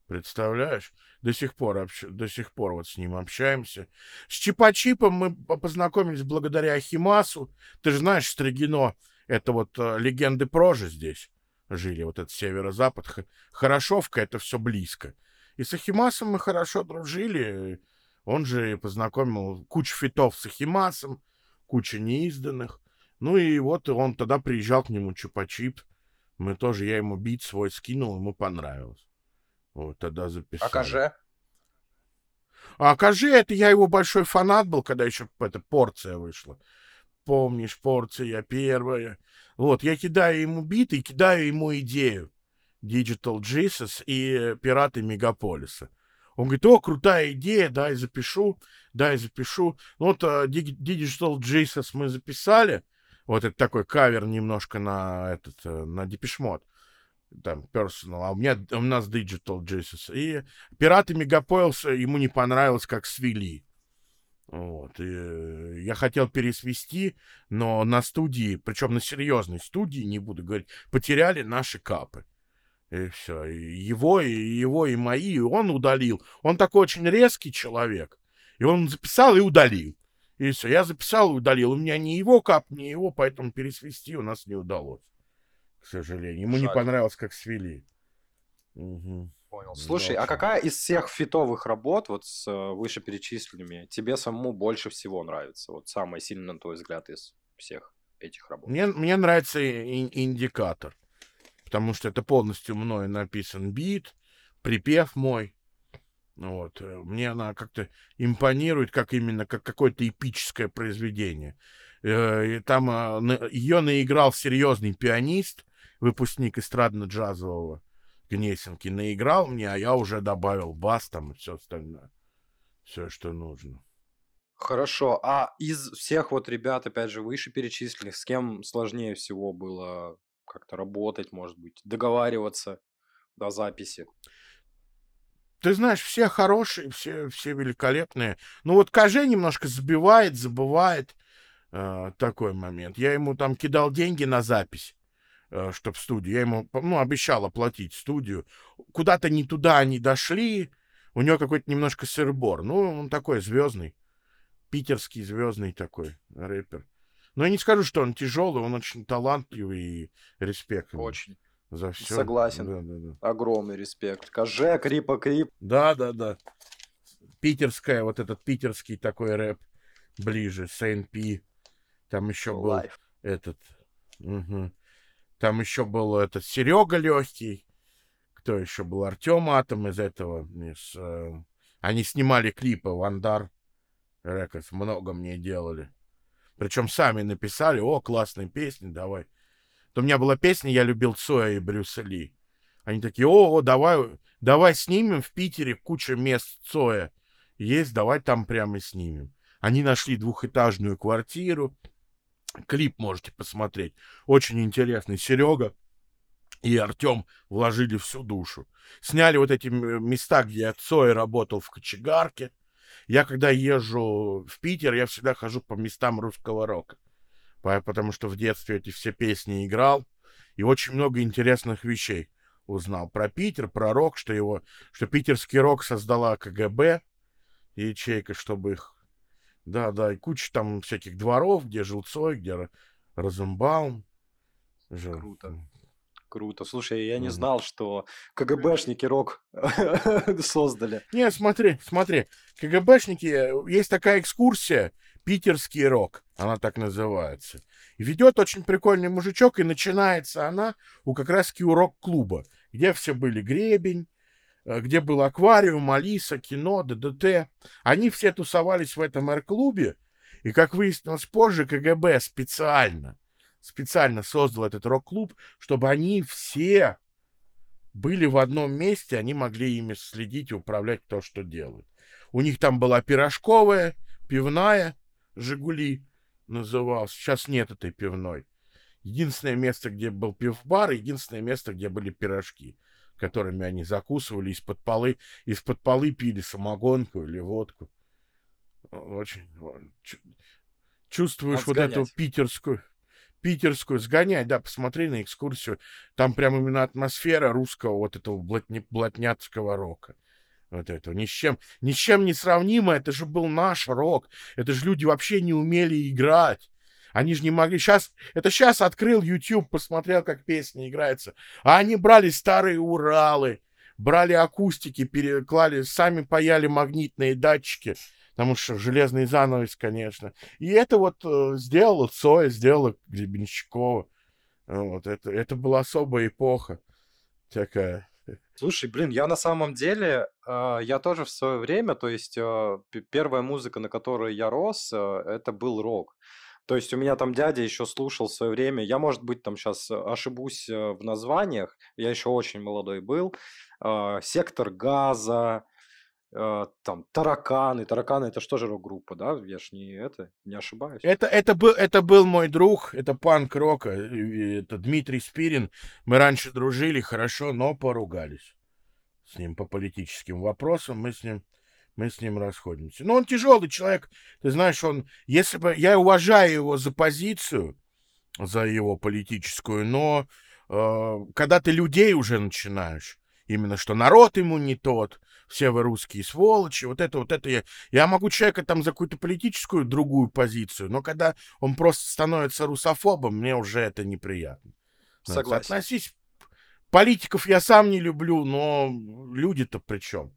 Представляешь? До сих пор, общ... до сих пор вот с ним общаемся. С Чипачипом мы познакомились благодаря Ахимасу. Ты же знаешь, Строгино, это вот э, легенды прожи здесь жили, вот этот северо-запад. Хорошовка, это все близко. И с Ахимасом мы хорошо дружили. Он же познакомил кучу фитов с Ахимасом, куча неизданных. Ну и вот он тогда приезжал к нему Чупачип. Мы тоже, я ему бит свой скинул, ему понравилось. Вот тогда записал.
А Каже?
А Каже, это я его большой фанат был, когда еще эта порция вышла. Помнишь, порция первая. Вот, я кидаю ему биты и кидаю ему идею. Digital Jesus и Пираты Мегаполиса. Он говорит, о, крутая идея, дай запишу, дай запишу. Ну, вот uh, Digital Jesus мы записали. Вот это такой кавер немножко на этот, э, на Депешмот. Там, personal. А у меня, у нас Digital Jesus. И Пираты Мегаполиса ему не понравилось, как свели. Вот. И э, я хотел пересвести, но на студии, причем на серьезной студии, не буду говорить, потеряли наши капы. И все. И его, и его, и мои, и он удалил. Он такой очень резкий человек. И он записал и удалил. И все. Я записал и удалил. У меня ни его кап, ни его, поэтому пересвести у нас не удалось. К сожалению. Ему Жаль. не понравилось, как свели.
Угу. Понял. Слушай, а какая из всех фитовых работ, вот с э, вышеперечисленными, тебе самому больше всего нравится? Вот самая сильная, на твой взгляд, из всех этих работ?
Мне, мне нравится индикатор потому что это полностью мною написан бит, припев мой. Вот. Э, мне она как-то импонирует, как именно как какое-то эпическое произведение. Э, и там а, ее наиграл серьезный пианист, выпускник эстрадно-джазового Гнесинки. Наиграл мне, а я уже добавил бас там и все остальное. Все, что нужно.
Хорошо. А из всех вот ребят, опять же, вышеперечисленных, с кем сложнее всего было как-то работать, может быть, договариваться до записи.
Ты знаешь, все хорошие, все, все великолепные. Ну вот Каже немножко забивает, забывает э, такой момент. Я ему там кидал деньги на запись, э, чтобы студию. Я ему ну, обещал оплатить студию. Куда-то не туда они дошли. У него какой-то немножко сырбор. Ну, он такой звездный. Питерский звездный такой рэпер. Но я не скажу, что он тяжелый, он очень талантливый и респект.
Очень.
За все.
Согласен. Да, да, да. Огромный респект. Каже, Крипа, Крип.
Да, да, да. Питерская, вот этот питерский такой рэп ближе, СНП. Там еще был Life. этот... Угу. Там еще был этот Серега легкий. Кто еще был? Артем Атом из этого. Из, э... Они снимали клипы Wonder Records. Много мне делали. Причем сами написали, о, классные песни, давай. То у меня была песня «Я любил Цоя и Брюса Ли». Они такие, о, о, давай, давай снимем в Питере куча мест Цоя. Есть, давай там прямо снимем. Они нашли двухэтажную квартиру. Клип можете посмотреть. Очень интересный. Серега и Артем вложили всю душу. Сняли вот эти места, где Цой работал в кочегарке. Я когда езжу в Питер, я всегда хожу по местам русского рока. Потому что в детстве эти все песни играл. И очень много интересных вещей узнал про Питер, про рок, что его, что питерский рок создала КГБ, ячейка, чтобы их... Да, да, и куча там всяких дворов, где жил Цой, где Розенбаум
жил. Круто. Круто. Слушай, я не знал, что КГБшники рок [laughs] создали.
Не, смотри, смотри. КГБшники, э, есть такая экскурсия, питерский рок, она так называется. И ведет очень прикольный мужичок, и начинается она у как раз у рок-клуба, где все были Гребень, э, где был аквариум, Алиса, кино, ДДТ. Они все тусовались в этом р-клубе, и, как выяснилось позже, КГБ специально, специально создал этот рок-клуб, чтобы они все были в одном месте, они могли ими следить и управлять то, что делают. У них там была пирожковая, пивная, «Жигули» назывался. Сейчас нет этой пивной. Единственное место, где был пивбар, единственное место, где были пирожки, которыми они закусывали из-под полы, из-под полы пили самогонку или водку. Очень чувствуешь вот эту питерскую питерскую сгонять, да, посмотри на экскурсию. Там прям именно атмосфера русского вот этого блатня, блатняцкого рока. Вот этого. Ни с чем, ни с чем не сравнимо. Это же был наш рок. Это же люди вообще не умели играть. Они же не могли... Сейчас... Это сейчас открыл YouTube, посмотрел, как песня играется. А они брали старые Уралы, брали акустики, переклали, сами паяли магнитные датчики потому что железный занавес, конечно. И это вот э, сделала Цоя, сделала Гребенщикова. Вот, это, это была особая эпоха такая.
Слушай, блин, я на самом деле, э, я тоже в свое время, то есть э, первая музыка, на которой я рос, э, это был рок. То есть у меня там дядя еще слушал в свое время, я, может быть, там сейчас ошибусь э, в названиях, я еще очень молодой был, э, «Сектор газа», э, там тараканы. Тараканы это что же рок-группа, да? Я ж не это, не ошибаюсь.
Это, это, был, это был мой друг, это панк рока, это Дмитрий Спирин. Мы раньше дружили хорошо, но поругались с ним по политическим вопросам. Мы с ним, мы с ним расходимся. Но он тяжелый человек. Ты знаешь, он, если бы я уважаю его за позицию, за его политическую, но э, когда ты людей уже начинаешь, именно что народ ему не тот, все вы русские сволочи, вот это, вот это я... Я могу человека там за какую-то политическую другую позицию, но когда он просто становится русофобом, мне уже это неприятно.
Согласен.
Относись... Политиков я сам не люблю, но люди-то при чем?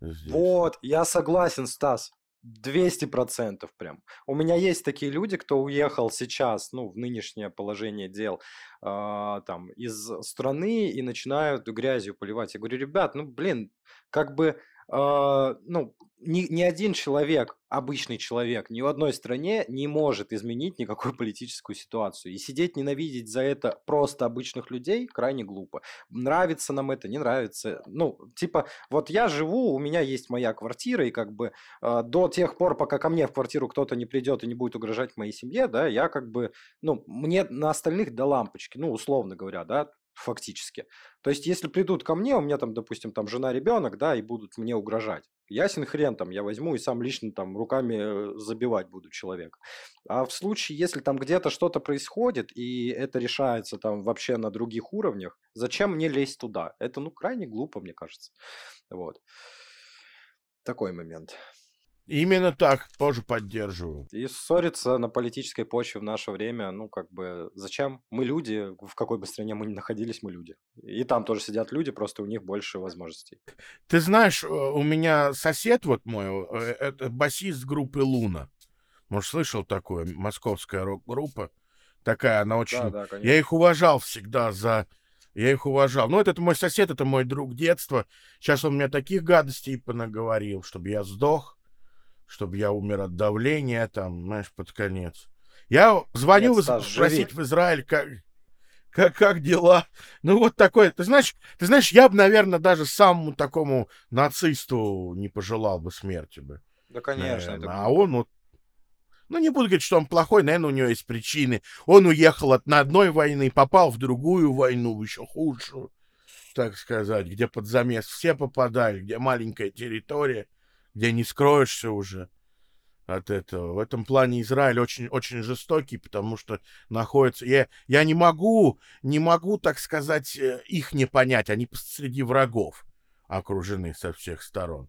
Здесь? Вот, я согласен, Стас. 200% прям. У меня есть такие люди, кто уехал сейчас, ну, в нынешнее положение дел, э, там, из страны и начинают грязью поливать. Я говорю, ребят, ну, блин, как бы а, ну, ни, ни один человек, обычный человек, ни в одной стране не может изменить никакую [laughs] политическую ситуацию. И сидеть ненавидеть за это просто обычных людей крайне глупо. Нравится нам это, не нравится. Ну, типа, вот я живу, у меня есть моя квартира, и как бы э, до тех пор, пока ко мне в квартиру кто-то не придет и не будет угрожать моей семье, да, я как бы, ну, мне на остальных до лампочки, ну, условно говоря, да, фактически. То есть, если придут ко мне, у меня там, допустим, там жена, ребенок, да, и будут мне угрожать. Ясен хрен там, я возьму и сам лично там руками э, забивать буду человека. А в случае, если там где-то что-то происходит, и это решается там вообще на других уровнях, зачем мне лезть туда? Это, ну, крайне глупо, мне кажется. Вот. Такой момент.
Именно так, тоже поддерживаю.
И ссориться на политической почве в наше время, ну, как бы, зачем? Мы люди, в какой бы стране мы ни находились, мы люди. И там тоже сидят люди, просто у них больше возможностей.
Ты знаешь, э, у меня сосед вот мой, э, это басист группы «Луна». Может, слышал такое? Московская рок-группа. Такая, она очень... Да, да, Я их уважал всегда за... Я их уважал. Ну, это, это мой сосед, это мой друг детства. Сейчас он мне таких гадостей понаговорил, чтобы я сдох чтобы я умер от давления, там, знаешь, под конец. Я звоню Нет, Стас, спросить живи. в Израиль, как, как, как дела. Ну, вот такой. Ты знаешь, ты знаешь, я бы, наверное, даже самому такому нацисту не пожелал бы смерти бы.
Да, конечно.
Это... А он вот ну, не буду говорить, что он плохой, наверное, у него есть причины. Он уехал от на одной войны, попал в другую войну, еще худшую, так сказать, где под замес все попадали, где маленькая территория где не скроешься уже от этого. В этом плане Израиль очень, очень жестокий, потому что находится... Я, я не могу, не могу, так сказать, э, их не понять. Они среди врагов окружены со всех сторон.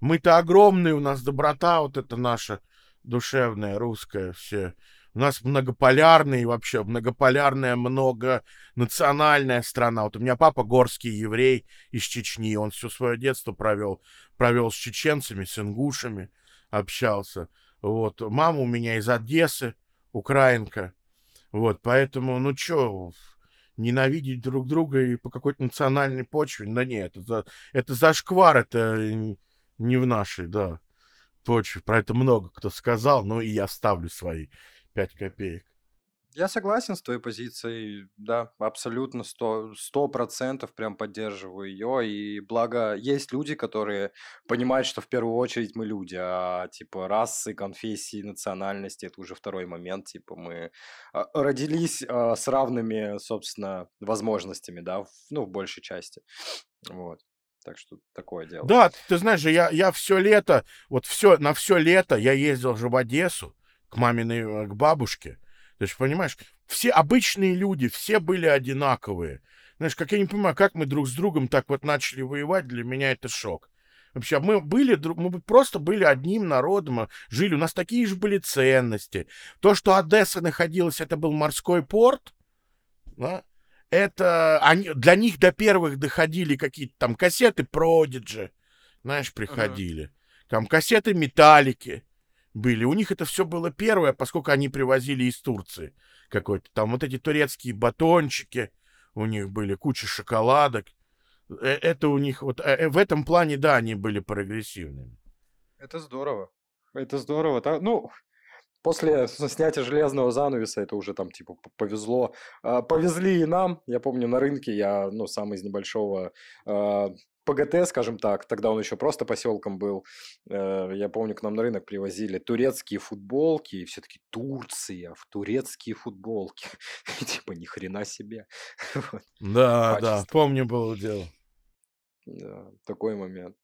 Мы-то огромные, у нас доброта, вот это наша душевная, русская, все. У нас многополярный вообще, многополярная, многонациональная страна. Вот у меня папа горский еврей из Чечни, он все свое детство провел, провел с чеченцами, с ингушами, общался. Вот. Мама у меня из Одессы, украинка. Вот, поэтому, ну что, ненавидеть друг друга и по какой-то национальной почве. Да нет, это, это зашквар, это не в нашей, да, почве. Про это много кто сказал, но и я ставлю свои пять копеек.
Я согласен с твоей позицией, да, абсолютно сто сто процентов прям поддерживаю ее. И благо есть люди, которые понимают, что в первую очередь мы люди, а типа расы, конфессии, национальности это уже второй момент. Типа мы а, родились а, с равными, собственно, возможностями, да, в, ну, в большей части. Вот. Так что такое дело.
Да, ты знаешь же, я, я все лето, вот все, на все лето я ездил же в Одессу к маминой, э, к бабушке. То есть, понимаешь, все обычные люди, все были одинаковые. Знаешь, как я не понимаю, как мы друг с другом так вот начали воевать, для меня это шок. Вообще, мы были, мы просто были одним народом, жили, у нас такие же были ценности. То, что Одесса находилась, это был морской порт, да? это они, для них до первых доходили какие-то там кассеты Продиджи, знаешь, приходили. Uh-huh. Там кассеты Металлики были. У них это все было первое, поскольку они привозили из Турции какой-то. Там вот эти турецкие батончики у них были, куча шоколадок. Э, это у них вот э, в этом плане, да, они были прогрессивными.
Это здорово. Это здорово. Так, ну, после снятия железного занавеса это уже там типа повезло. А, повезли и нам. Я помню на рынке я, ну, сам из небольшого а, ПГТ, скажем так, тогда он еще просто поселком был. Э, я помню, к нам на рынок привозили турецкие футболки, и все таки Турция, в турецкие футболки. [laughs] Типа, ни хрена себе. [laughs]
Да, да, помню было дело.
Да, такой момент.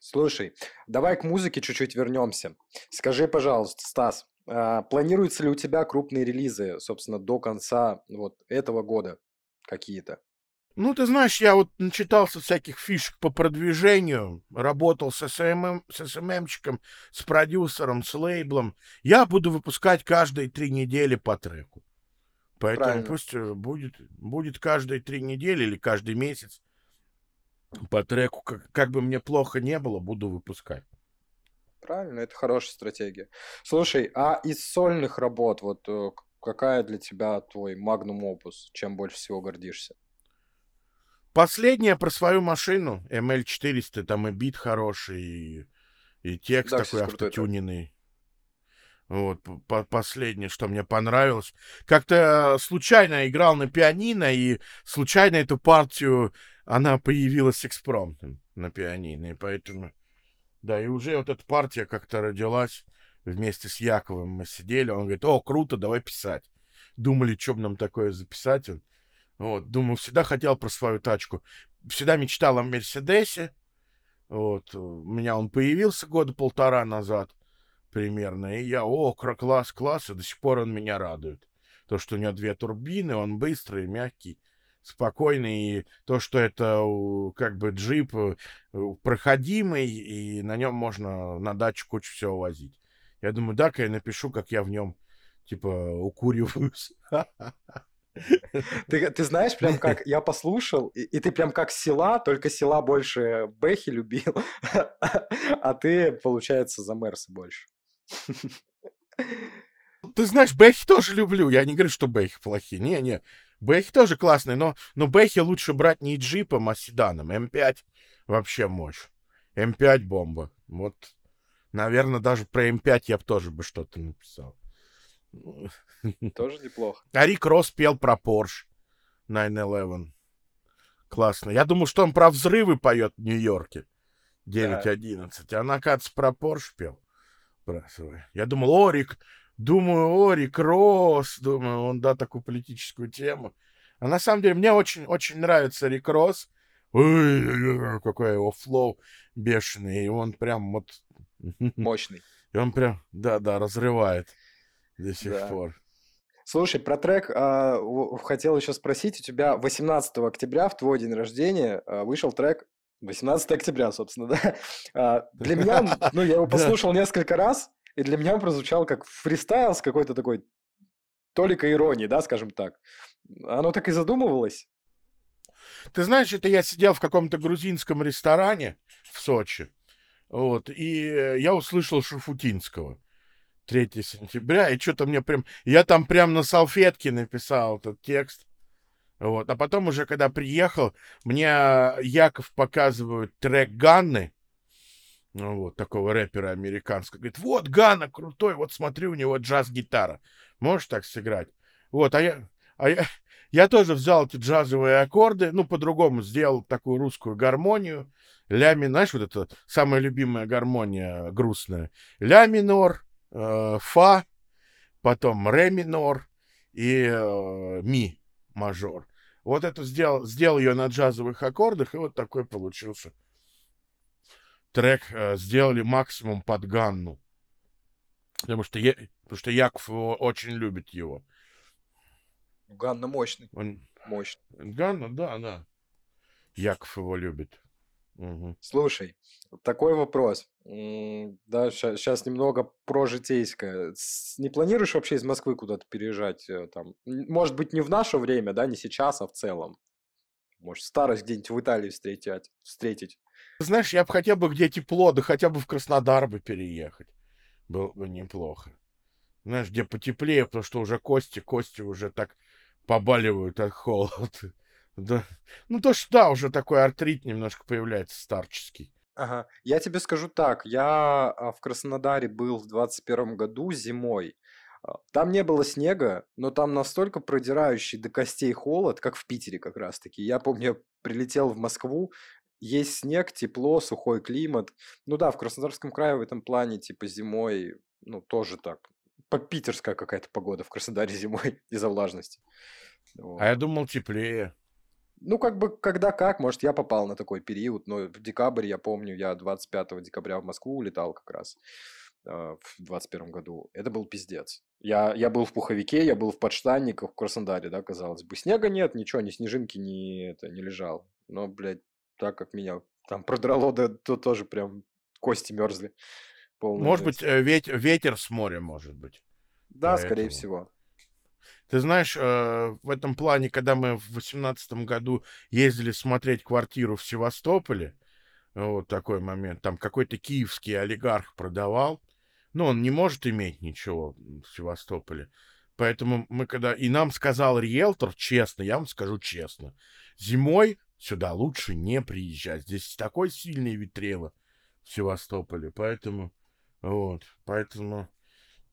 Слушай, давай к музыке чуть-чуть вернемся. Скажи, пожалуйста, Стас, а, планируются ли у тебя крупные релизы, собственно, до конца вот этого года какие-то?
Ну, ты знаешь, я вот начитался всяких фишек по продвижению, работал с, SMM, с SMM чиком, с продюсером, с лейблом. Я буду выпускать каждые три недели по треку. Поэтому Правильно. пусть э, будет, будет каждые три недели или каждый месяц по треку. Как, как бы мне плохо не было, буду выпускать.
Правильно, это хорошая стратегия. Слушай, а из сольных работ, вот э, какая для тебя твой магнум опус? Чем больше всего гордишься?
Последняя про свою машину, ML400, там и бит хороший, и, и текст да, такой автотюненный. Вот, по последнее, что мне понравилось. Как-то случайно играл на пианино, и случайно эту партию, она появилась экспромтом на пианино, и поэтому... Да, и уже вот эта партия как-то родилась вместе с Яковом. Мы сидели, он говорит, о, круто, давай писать. Думали, что бы нам такое записать. Он вот, думаю, всегда хотел про свою тачку. Всегда мечтал о Мерседесе. Вот, у меня он появился года полтора назад примерно. И я, о, класс, класс, и до сих пор он меня радует. То, что у него две турбины, он быстрый, мягкий, спокойный. И то, что это как бы джип э, проходимый, и на нем можно на дачу кучу всего возить. Я думаю, да-ка я напишу, как я в нем, типа, укуриваюсь. [laughs] [laughs]
Ты, ты знаешь, прям как я послушал, и, и ты прям как села, только села больше Бэхи любил, [laughs] а ты, получается, за Мерса больше. [laughs]
Ты знаешь, Бэхи тоже люблю. Я не говорю, что Бэхи плохие. Не-не. Бэхи тоже классные, но, но Бэхи лучше брать не джипом, а седаном. М5 вообще мощь. М5 бомба. Вот, наверное, даже про М5 я бы тоже бы что-то написал. [laughs]
Тоже неплохо.
А Рик Росс пел про Porsche 911. Классно. Я думал, что он про взрывы поет в Нью-Йорке. 9.11. Да. Она, кажется, про Porsche пел. Я думал, Орик, думаю, Орик Росс, думаю, он, да, такую политическую тему. А на самом деле мне очень, очень нравится Рик Росс. Ой, какой его флоу бешеный. И он прям вот...
Мощный. [laughs]
И он прям, да-да, разрывает до сих да. пор.
Слушай, про трек а, хотел еще спросить. У тебя 18 октября, в твой день рождения, а, вышел трек 18 октября, собственно, [laughs] да? А, для меня, [laughs] ну, я его послушал несколько раз, и для меня он прозвучал как фристайл с какой-то такой толикой иронии, да, скажем так. Оно так и задумывалось.
Ты знаешь, это я сидел в каком-то грузинском ресторане в Сочи, вот, и я услышал Шафутинского. 3 сентября, и что-то мне прям... Я там прям на салфетке написал этот текст. Вот. А потом уже, когда приехал, мне Яков показывает трек Ганны, ну, вот, такого рэпера американского. Говорит, вот Ганна крутой, вот смотри, у него джаз-гитара. Можешь так сыграть? Вот, а я, а я, [laughs] я тоже взял эти джазовые аккорды, ну, по-другому сделал такую русскую гармонию. Ля минор, знаешь, вот это самая любимая гармония грустная. Ля минор, э, фа, потом ре минор и э, ми мажор. Вот это сделал, сделал ее на джазовых аккордах, и вот такой получился трек. Э, сделали максимум под Ганну. Потому что, я, потому что Яков его очень любит его.
Ганна мощный. Он... Мощный.
Ганна, да, да. Яков его любит.
Угу. Слушай, такой вопрос. Да, сейчас немного про житейское. Не планируешь вообще из Москвы куда-то переезжать? Э, там, может быть, не в наше время, да, не сейчас, а в целом? Может, старость где-нибудь в Италии встретить? встретить?
Знаешь, я бы хотел бы где тепло, да хотя бы в Краснодар бы переехать. Было бы неплохо. Знаешь, где потеплее, потому что уже кости, кости уже так побаливают от холода. Да. Ну, то, что да, уже такой артрит немножко появляется старческий.
Ага. Я тебе скажу так. Я а, в Краснодаре был в 21 году зимой. А, там не было снега, но там настолько продирающий до костей холод, как в Питере как раз-таки. Я помню, я прилетел в Москву, есть снег, тепло, сухой климат. Ну да, в Краснодарском крае в этом плане, типа зимой, ну тоже так. По питерская какая-то погода в Краснодаре [laughs] зимой из-за влажности.
Вот. А я думал теплее.
Ну, как бы, когда как, может, я попал на такой период, но в декабрь, я помню, я 25 декабря в Москву улетал как раз э, в 21 году. Это был пиздец. Я, я был в пуховике, я был в подштанниках в Краснодаре, да, казалось бы. Снега нет, ничего, ни снежинки не, это, не лежал. Но, блядь, так как меня там продрало, да, то тоже прям кости мерзли.
Может быть, э, ветер, ветер с моря, может быть.
Да, Поэтому. скорее всего.
Ты знаешь, э, в этом плане, когда мы в восемнадцатом году ездили смотреть квартиру в Севастополе, вот такой момент, там какой-то киевский олигарх продавал, но он не может иметь ничего в Севастополе. Поэтому мы когда... И нам сказал риэлтор, честно, я вам скажу честно, зимой сюда лучше не приезжать. Здесь такой сильный ветрело в Севастополе, поэтому... Вот, поэтому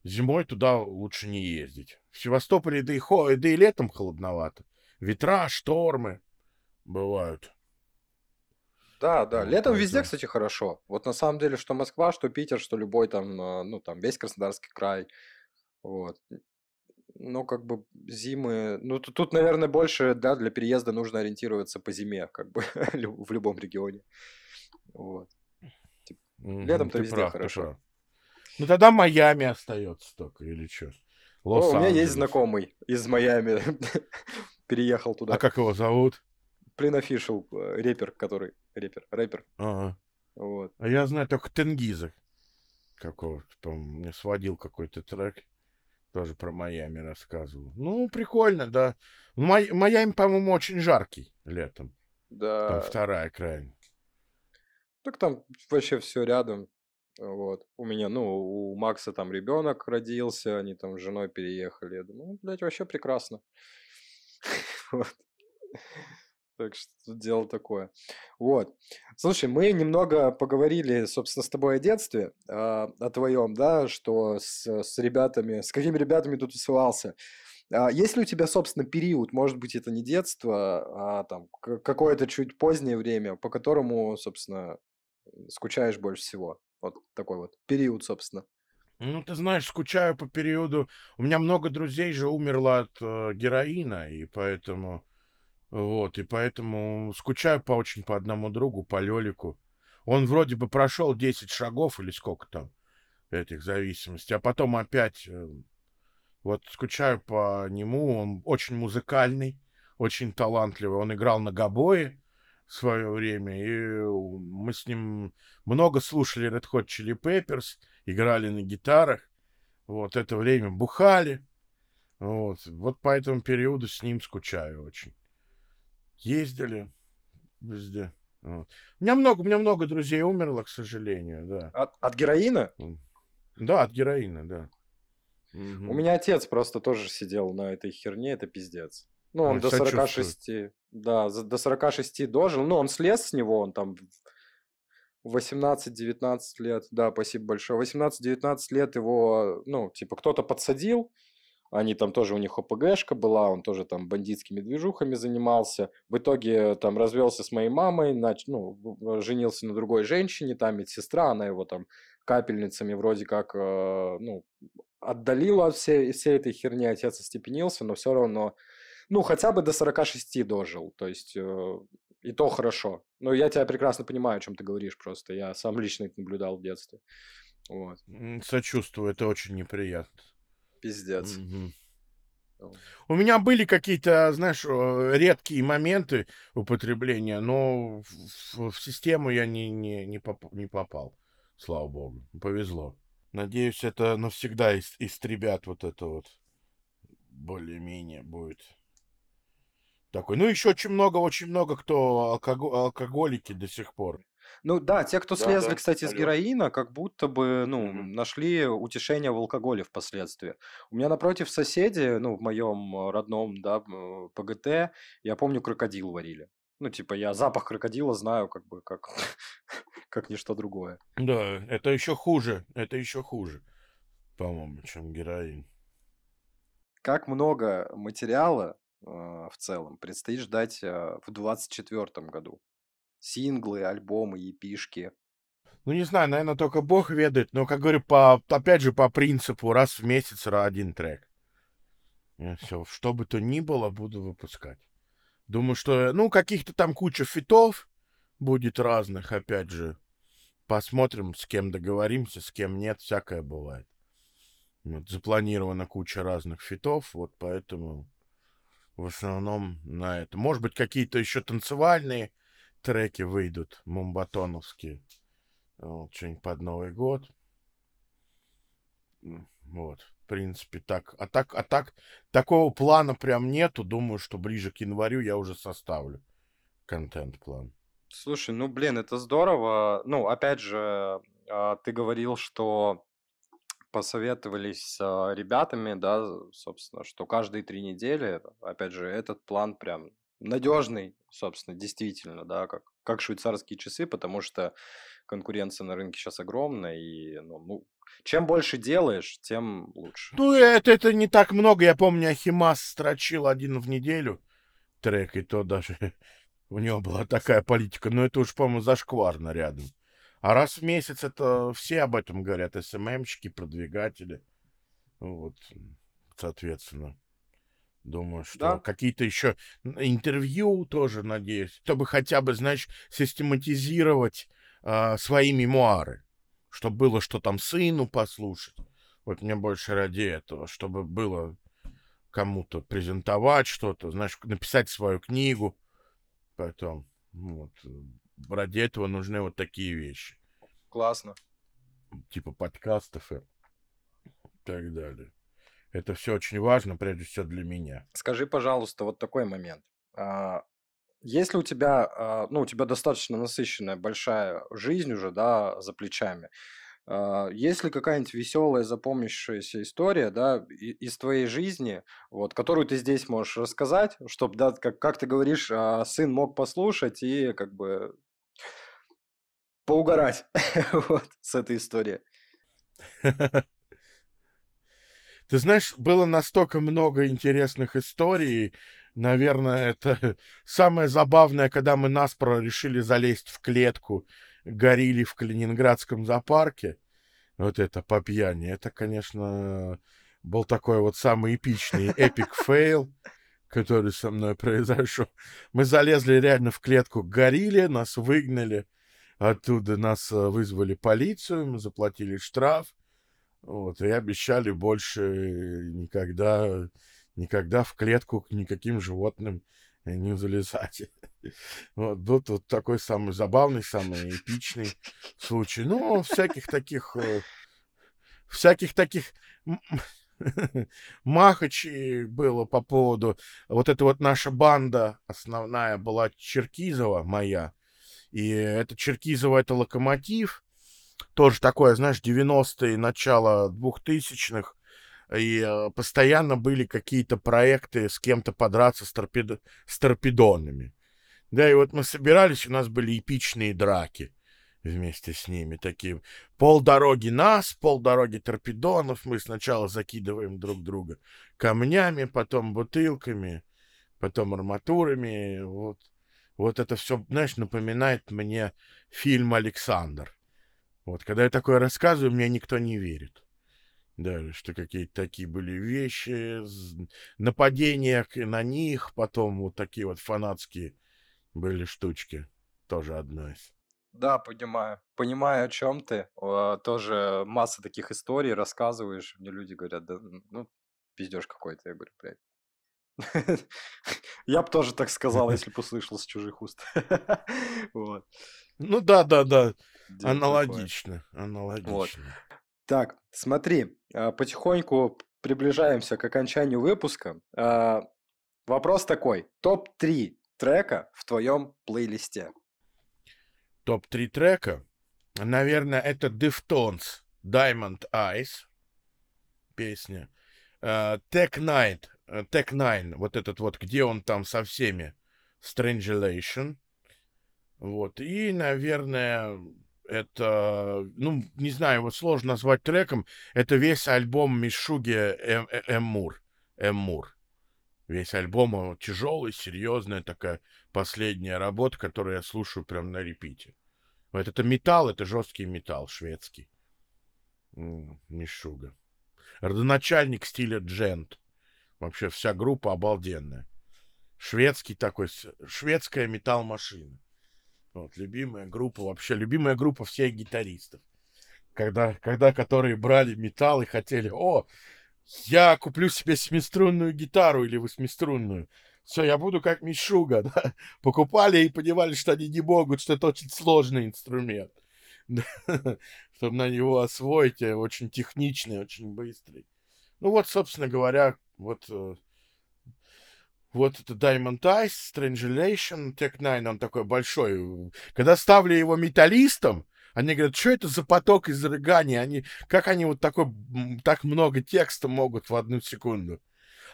Зимой туда лучше не ездить. В Севастополе да и, хо... да и летом холодновато. Ветра, штормы бывают.
Да, да. Вот, Летом поэтому. везде, кстати, хорошо. Вот на самом деле, что Москва, что Питер, что любой там, а, ну, там, весь Краснодарский край. Вот. Ну, как бы зимы... Ну, тут, тут, наверное, больше, да, для переезда нужно ориентироваться по зиме, как бы, [laughs] в любом регионе. Вот. Летом-то везде прав, хорошо.
Ну тогда Майами остается только, или что?
О, у меня есть знакомый из Майами. [laughs] Переехал туда.
А как его зовут?
Плин Офишел, репер, который... Репер, рэпер.
Ага. Вот. А я знаю только Тенгиза. Какого-то, по-моему, мне сводил какой-то трек. Тоже про Майами рассказывал. Ну, прикольно, да. Май... Майами, по-моему, очень жаркий летом.
Да.
Там вторая крайне.
Так там вообще все рядом. Вот. У меня, ну, у Макса там ребенок родился, они там с женой переехали. Я думаю, ну, блядь, вообще прекрасно. [laughs] Вот. Так что тут дело такое. Вот. Слушай, мы немного поговорили, собственно, с тобой о детстве, а, о твоем, да, что с, с ребятами, с какими ребятами ты тусовался. А есть ли у тебя, собственно, период, может быть, это не детство, а там какое-то чуть позднее время, по которому, собственно, скучаешь больше всего? Вот такой вот период, собственно.
Ну, ты знаешь, скучаю по периоду. У меня много друзей же умерло от э, героина, и поэтому вот, и поэтому скучаю по очень по одному другу, по Лелику. Он вроде бы прошел 10 шагов или сколько там этих зависимостей, а потом опять э, вот скучаю по нему. Он очень музыкальный, очень талантливый. Он играл на гобое, в свое время, и мы с ним много слушали Red Hot Chili Peppers, играли на гитарах, вот, это время бухали, вот, вот по этому периоду с ним скучаю очень. Ездили везде. Вот. У меня много, у меня много друзей умерло, к сожалению, да.
От, от героина?
Да, от героина, да.
Угу. У меня отец просто тоже сидел на этой херне, это пиздец. Ну, он до 46, да, до 46 дожил. Ну, он слез с него, он там 18-19 лет, да, спасибо большое. 18-19 лет его, ну, типа, кто-то подсадил, они там тоже, у них ОПГшка была, он тоже там бандитскими движухами занимался. В итоге там развелся с моей мамой, нач... ну, женился на другой женщине, там медсестра, она его там капельницами вроде как, э, ну, отдалила от всей, всей этой херни, отец остепенился, но все равно, ну, хотя бы до 46 дожил, то есть э, и то хорошо. Но я тебя прекрасно понимаю, о чем ты говоришь просто, я сам лично это наблюдал в детстве. Вот.
Сочувствую, это очень неприятно.
Пиздец.
У меня были какие-то, знаешь, редкие моменты употребления, но в, в систему я не, не, не, поп, не попал. Слава богу. Повезло. Надеюсь, это навсегда ис- истребят вот это вот. Более-менее будет такой. Ну, еще очень много, очень много кто алкого- алкоголики до сих пор.
Ну да, те, кто Да, слезли, да, кстати, с героина, как будто бы, ну, Мгм. нашли утешение в алкоголе впоследствии. У меня напротив соседи, ну, в моем родном, да, ПГТ, я помню, крокодил варили. Ну, типа, я запах крокодила знаю, как бы, как, [laughs] как ничто другое.
Да, это еще хуже, это еще хуже, по-моему, чем героин.
Как много материала в целом предстоит ждать э, в 2024 году? Синглы, альбомы, епишки.
Ну, не знаю, наверное, только бог ведает, но, как говорю, по, опять же, по принципу раз в месяц один трек. все, что бы то ни было, буду выпускать. Думаю, что, ну, каких-то там куча фитов будет разных, опять же. Посмотрим, с кем договоримся, с кем нет, всякое бывает. Вот, запланирована куча разных фитов, вот поэтому в основном на это. Может быть, какие-то еще танцевальные треки выйдут, мумбатоновские. Вот, что-нибудь под Новый год. Вот, в принципе, так. А так, а так, такого плана прям нету. Думаю, что ближе к январю я уже составлю контент-план.
Слушай, ну, блин, это здорово. Ну, опять же, а, ты говорил, что посоветовались с а, ребятами, да, собственно, что каждые три недели, опять же, этот план прям надежный, собственно, действительно, да, как, как швейцарские часы, потому что конкуренция на рынке сейчас огромная, и ну, ну, чем больше делаешь, тем лучше.
Ну, это, это не так много. Я помню, Ахимас строчил один в неделю трек, и то даже [laughs] у него была такая политика. Но это уж, по-моему, зашкварно рядом. А раз в месяц это все об этом говорят. СММщики, продвигатели. Вот, соответственно. Думаю, что да. какие-то еще интервью тоже, надеюсь, чтобы хотя бы, знаешь, систематизировать э, свои мемуары, чтобы было что там сыну послушать. Вот мне больше ради этого, чтобы было кому-то презентовать что-то, знаешь, написать свою книгу. Потом, вот, ради этого нужны вот такие вещи.
Классно.
Типа подкастов и так далее. Это все очень важно, прежде всего для меня.
Скажи, пожалуйста, вот такой момент. А, если у тебя, а, ну, у тебя достаточно насыщенная большая жизнь уже, да, за плечами, а, есть ли какая-нибудь веселая, запомнившаяся история, да, из твоей жизни, вот, которую ты здесь можешь рассказать, чтобы, да, как, как ты говоришь, сын мог послушать и как бы поугарать [laughs] вот, с этой историей? [laughs]
Ты знаешь, было настолько много интересных историй. Наверное, это [laughs] самое забавное, когда мы на спор решили залезть в клетку к горилле в Калининградском зоопарке. Вот это по пьяни. Это, конечно, был такой вот самый эпичный epic fail, который со мной произошел. Мы залезли реально в клетку, горили, нас выгнали. Оттуда нас э, вызвали полицию, мы заплатили штраф. Вот, и обещали больше никогда, никогда в клетку к никаким животным не залезать. [laughs] Вот, был вот такой самый забавный, самый эпичный случай. Ну, всяких таких, э, всяких таких [laughs] махачей было по поводу... Вот эта вот наша банда основная была Черкизова моя. И это Черкизова, это локомотив тоже такое, знаешь, 90-е, начало 2000-х. и э, постоянно были какие-то проекты с кем-то подраться с, торпед... с торпедонами. Да, и вот мы собирались, у нас были эпичные драки вместе с ними. Такие полдороги нас, полдороги торпедонов. Мы сначала закидываем друг друга камнями, потом бутылками, потом арматурами. Вот, вот это все, знаешь, напоминает мне фильм «Александр». Вот, когда я такое рассказываю, мне никто не верит. Да, что какие-то такие были вещи, нападения на них, потом вот такие вот фанатские были штучки. Тоже одно из.
Да, понимаю. Понимаю, о чем ты. Тоже масса таких историй рассказываешь. Мне люди говорят, да, ну, пиздеж какой-то. Я говорю, блядь. [laughs] Я бы тоже так сказал, если бы услышал с чужих уст. [laughs]
Вот. Ну да, да, да. Аналогично. Аналогично.
Так, смотри, а, потихоньку приближаемся к окончанию выпуска. А, вопрос такой. Топ-3 трека в твоем плейлисте?
Топ-3 трека? Наверное, это Deftones Diamond Eyes песня. Uh, Tech Night, Tech Nine, вот этот вот, где он там со всеми, Strangulation. Вот. И, наверное, это, ну, не знаю, вот сложно назвать треком. Это весь альбом Мишуги Эммур. Эммур. Весь альбом тяжелый, серьезная такая последняя работа, которую я слушаю прям на репите. Вот это металл, это жесткий металл шведский. Мишуга. Родоначальник стиля джент. Вообще вся группа обалденная. Шведский такой, шведская металл-машина. Вот, любимая группа, вообще любимая группа всех гитаристов. Когда, когда которые брали металл и хотели, о, я куплю себе семиструнную гитару или восьмиструнную. Все, я буду как Мишуга, [laughs] да? Покупали и понимали, что они не могут, что это очень сложный инструмент. [laughs] Чтобы на него освоить, э, очень техничный, очень быстрый. Ну вот, собственно говоря, вот э, вот это Diamond Eyes, Strangulation, Tech Nine, он такой большой. Когда ставлю его металлистом, они говорят, что это за поток изрыгания? Они, как они вот такой, так много текста могут в одну секунду?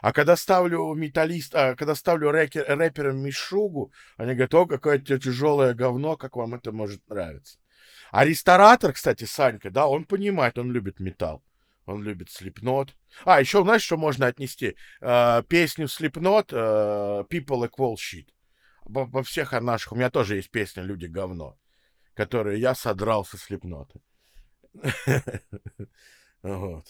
А когда ставлю металлист, а когда ставлю рэкер, рэпером Мишугу, они говорят, о, какое-то тяжелое говно, как вам это может нравиться. А ресторатор, кстати, Санька, да, он понимает, он любит металл. Он любит слепнот. А, еще, знаешь, что можно отнести? Э, песню слепнот э, People Equal Shit. Во, во всех наших... У меня тоже есть песня «Люди говно», которую я содрал со слепнота. [laughs] Вот.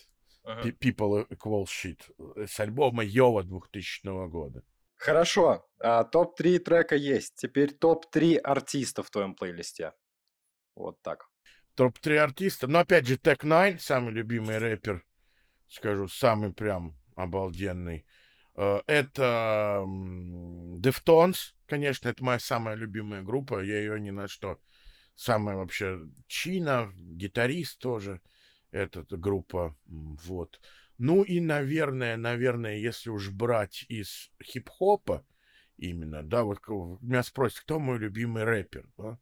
People Equal Shit. С альбома Йова 2000 года.
Хорошо. А, топ-3 трека есть. Теперь топ-3 артиста в твоем плейлисте. Вот так
топ-3 артиста. Но опять же, Tech Nine, самый любимый рэпер, скажу, самый прям обалденный. Э, это Deftones, конечно, это моя самая любимая группа. Я ее ни на что. Самая вообще Чина, гитарист тоже. Эта группа. Вот. Ну и, наверное, наверное, если уж брать из хип-хопа, именно, да, вот меня спросят, кто мой любимый рэпер, да?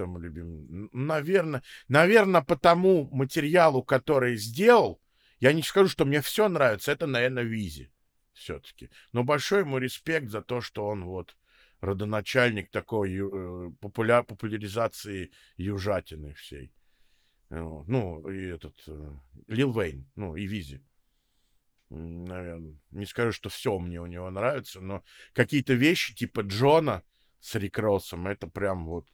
Кто мы любим. Наверное, наверное, по тому материалу, который сделал, я не скажу, что мне все нравится, это, наверное, Визи все-таки. Но большой ему респект за то, что он вот родоначальник такой э, популя популяризации южатины всей. Ну, и этот э, Вейн, ну, и Визи. Наверное, не скажу, что все мне у него нравится, но какие-то вещи типа Джона с Рик Россом, это прям вот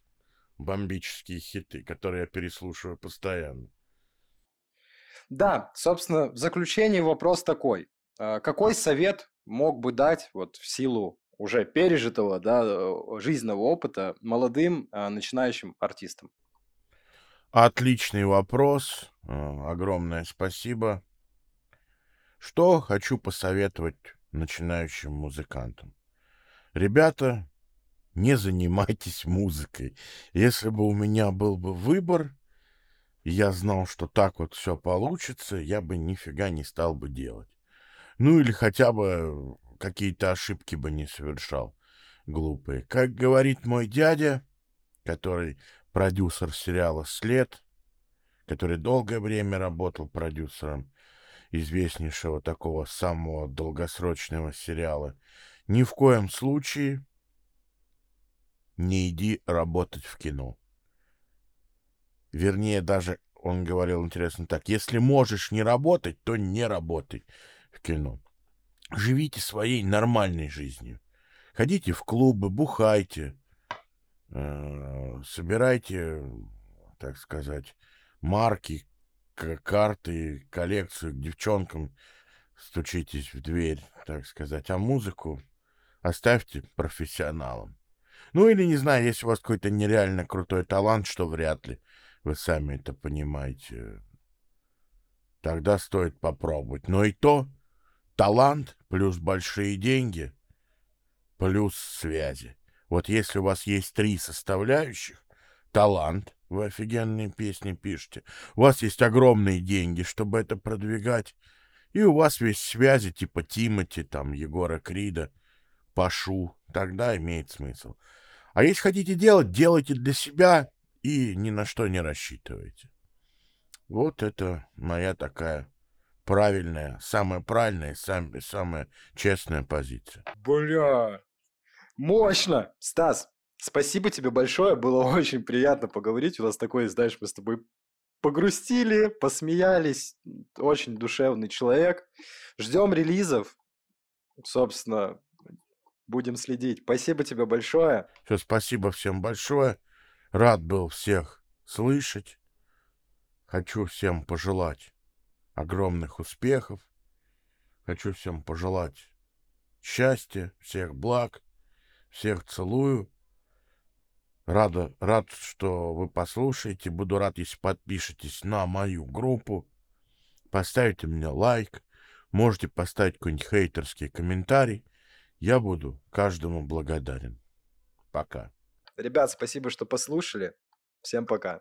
бомбические хиты, которые я переслушиваю постоянно.
Да, собственно, в заключение вопрос такой. А, какой совет мог бы дать вот в силу уже пережитого да, э, жизненного опыта молодым а, начинающим артистам?
Отличный вопрос. А, огромное спасибо. Что хочу посоветовать начинающим музыкантам? Ребята, не занимайтесь музыкой. Если бы у меня был бы выбор, и я знал, что так вот все получится, я бы нифига не стал бы делать. Ну или хотя бы какие-то ошибки бы не совершал глупые. Как говорит мой дядя, который продюсер сериала «След», который долгое время работал продюсером, известнейшего такого самого долгосрочного сериала. Ни в коем случае не иди работать в кино. Вернее, даже он говорил интересно так, если можешь не работать, то не работай в кино. Живите своей нормальной жизнью. Ходите в клубы, бухайте, э, собирайте, так сказать, марки, карты, коллекцию к девчонкам, стучитесь в дверь, так сказать, а музыку оставьте профессионалам. Ну или, не знаю, если у вас какой-то нереально крутой талант, что вряд ли, вы сами это понимаете, тогда стоит попробовать. Но и то талант плюс большие деньги плюс связи. Вот если у вас есть три составляющих, талант, вы офигенные песни пишете, у вас есть огромные деньги, чтобы это продвигать, и у вас весь связи типа Тимати, там, Егора Крида, Пашу, тогда имеет смысл. А если хотите делать, делайте для себя и ни на что не рассчитывайте. Вот это моя такая правильная, самая правильная, самая, самая честная позиция.
Бля, мощно! Стас, спасибо тебе большое, было [laughs] очень приятно поговорить. У нас такой, знаешь, мы с тобой погрустили, посмеялись. Очень душевный человек. Ждем релизов. Собственно, будем следить. Спасибо тебе большое.
Все, спасибо всем большое. Рад был всех слышать. Хочу всем пожелать огромных успехов. Хочу всем пожелать счастья, всех благ, всех целую. Рада, рад, что вы послушаете. Буду рад, если подпишетесь на мою группу. Поставите мне лайк. Можете поставить какой-нибудь хейтерский комментарий. Я буду каждому благодарен. Пока.
Ребят, спасибо, что послушали. Всем пока.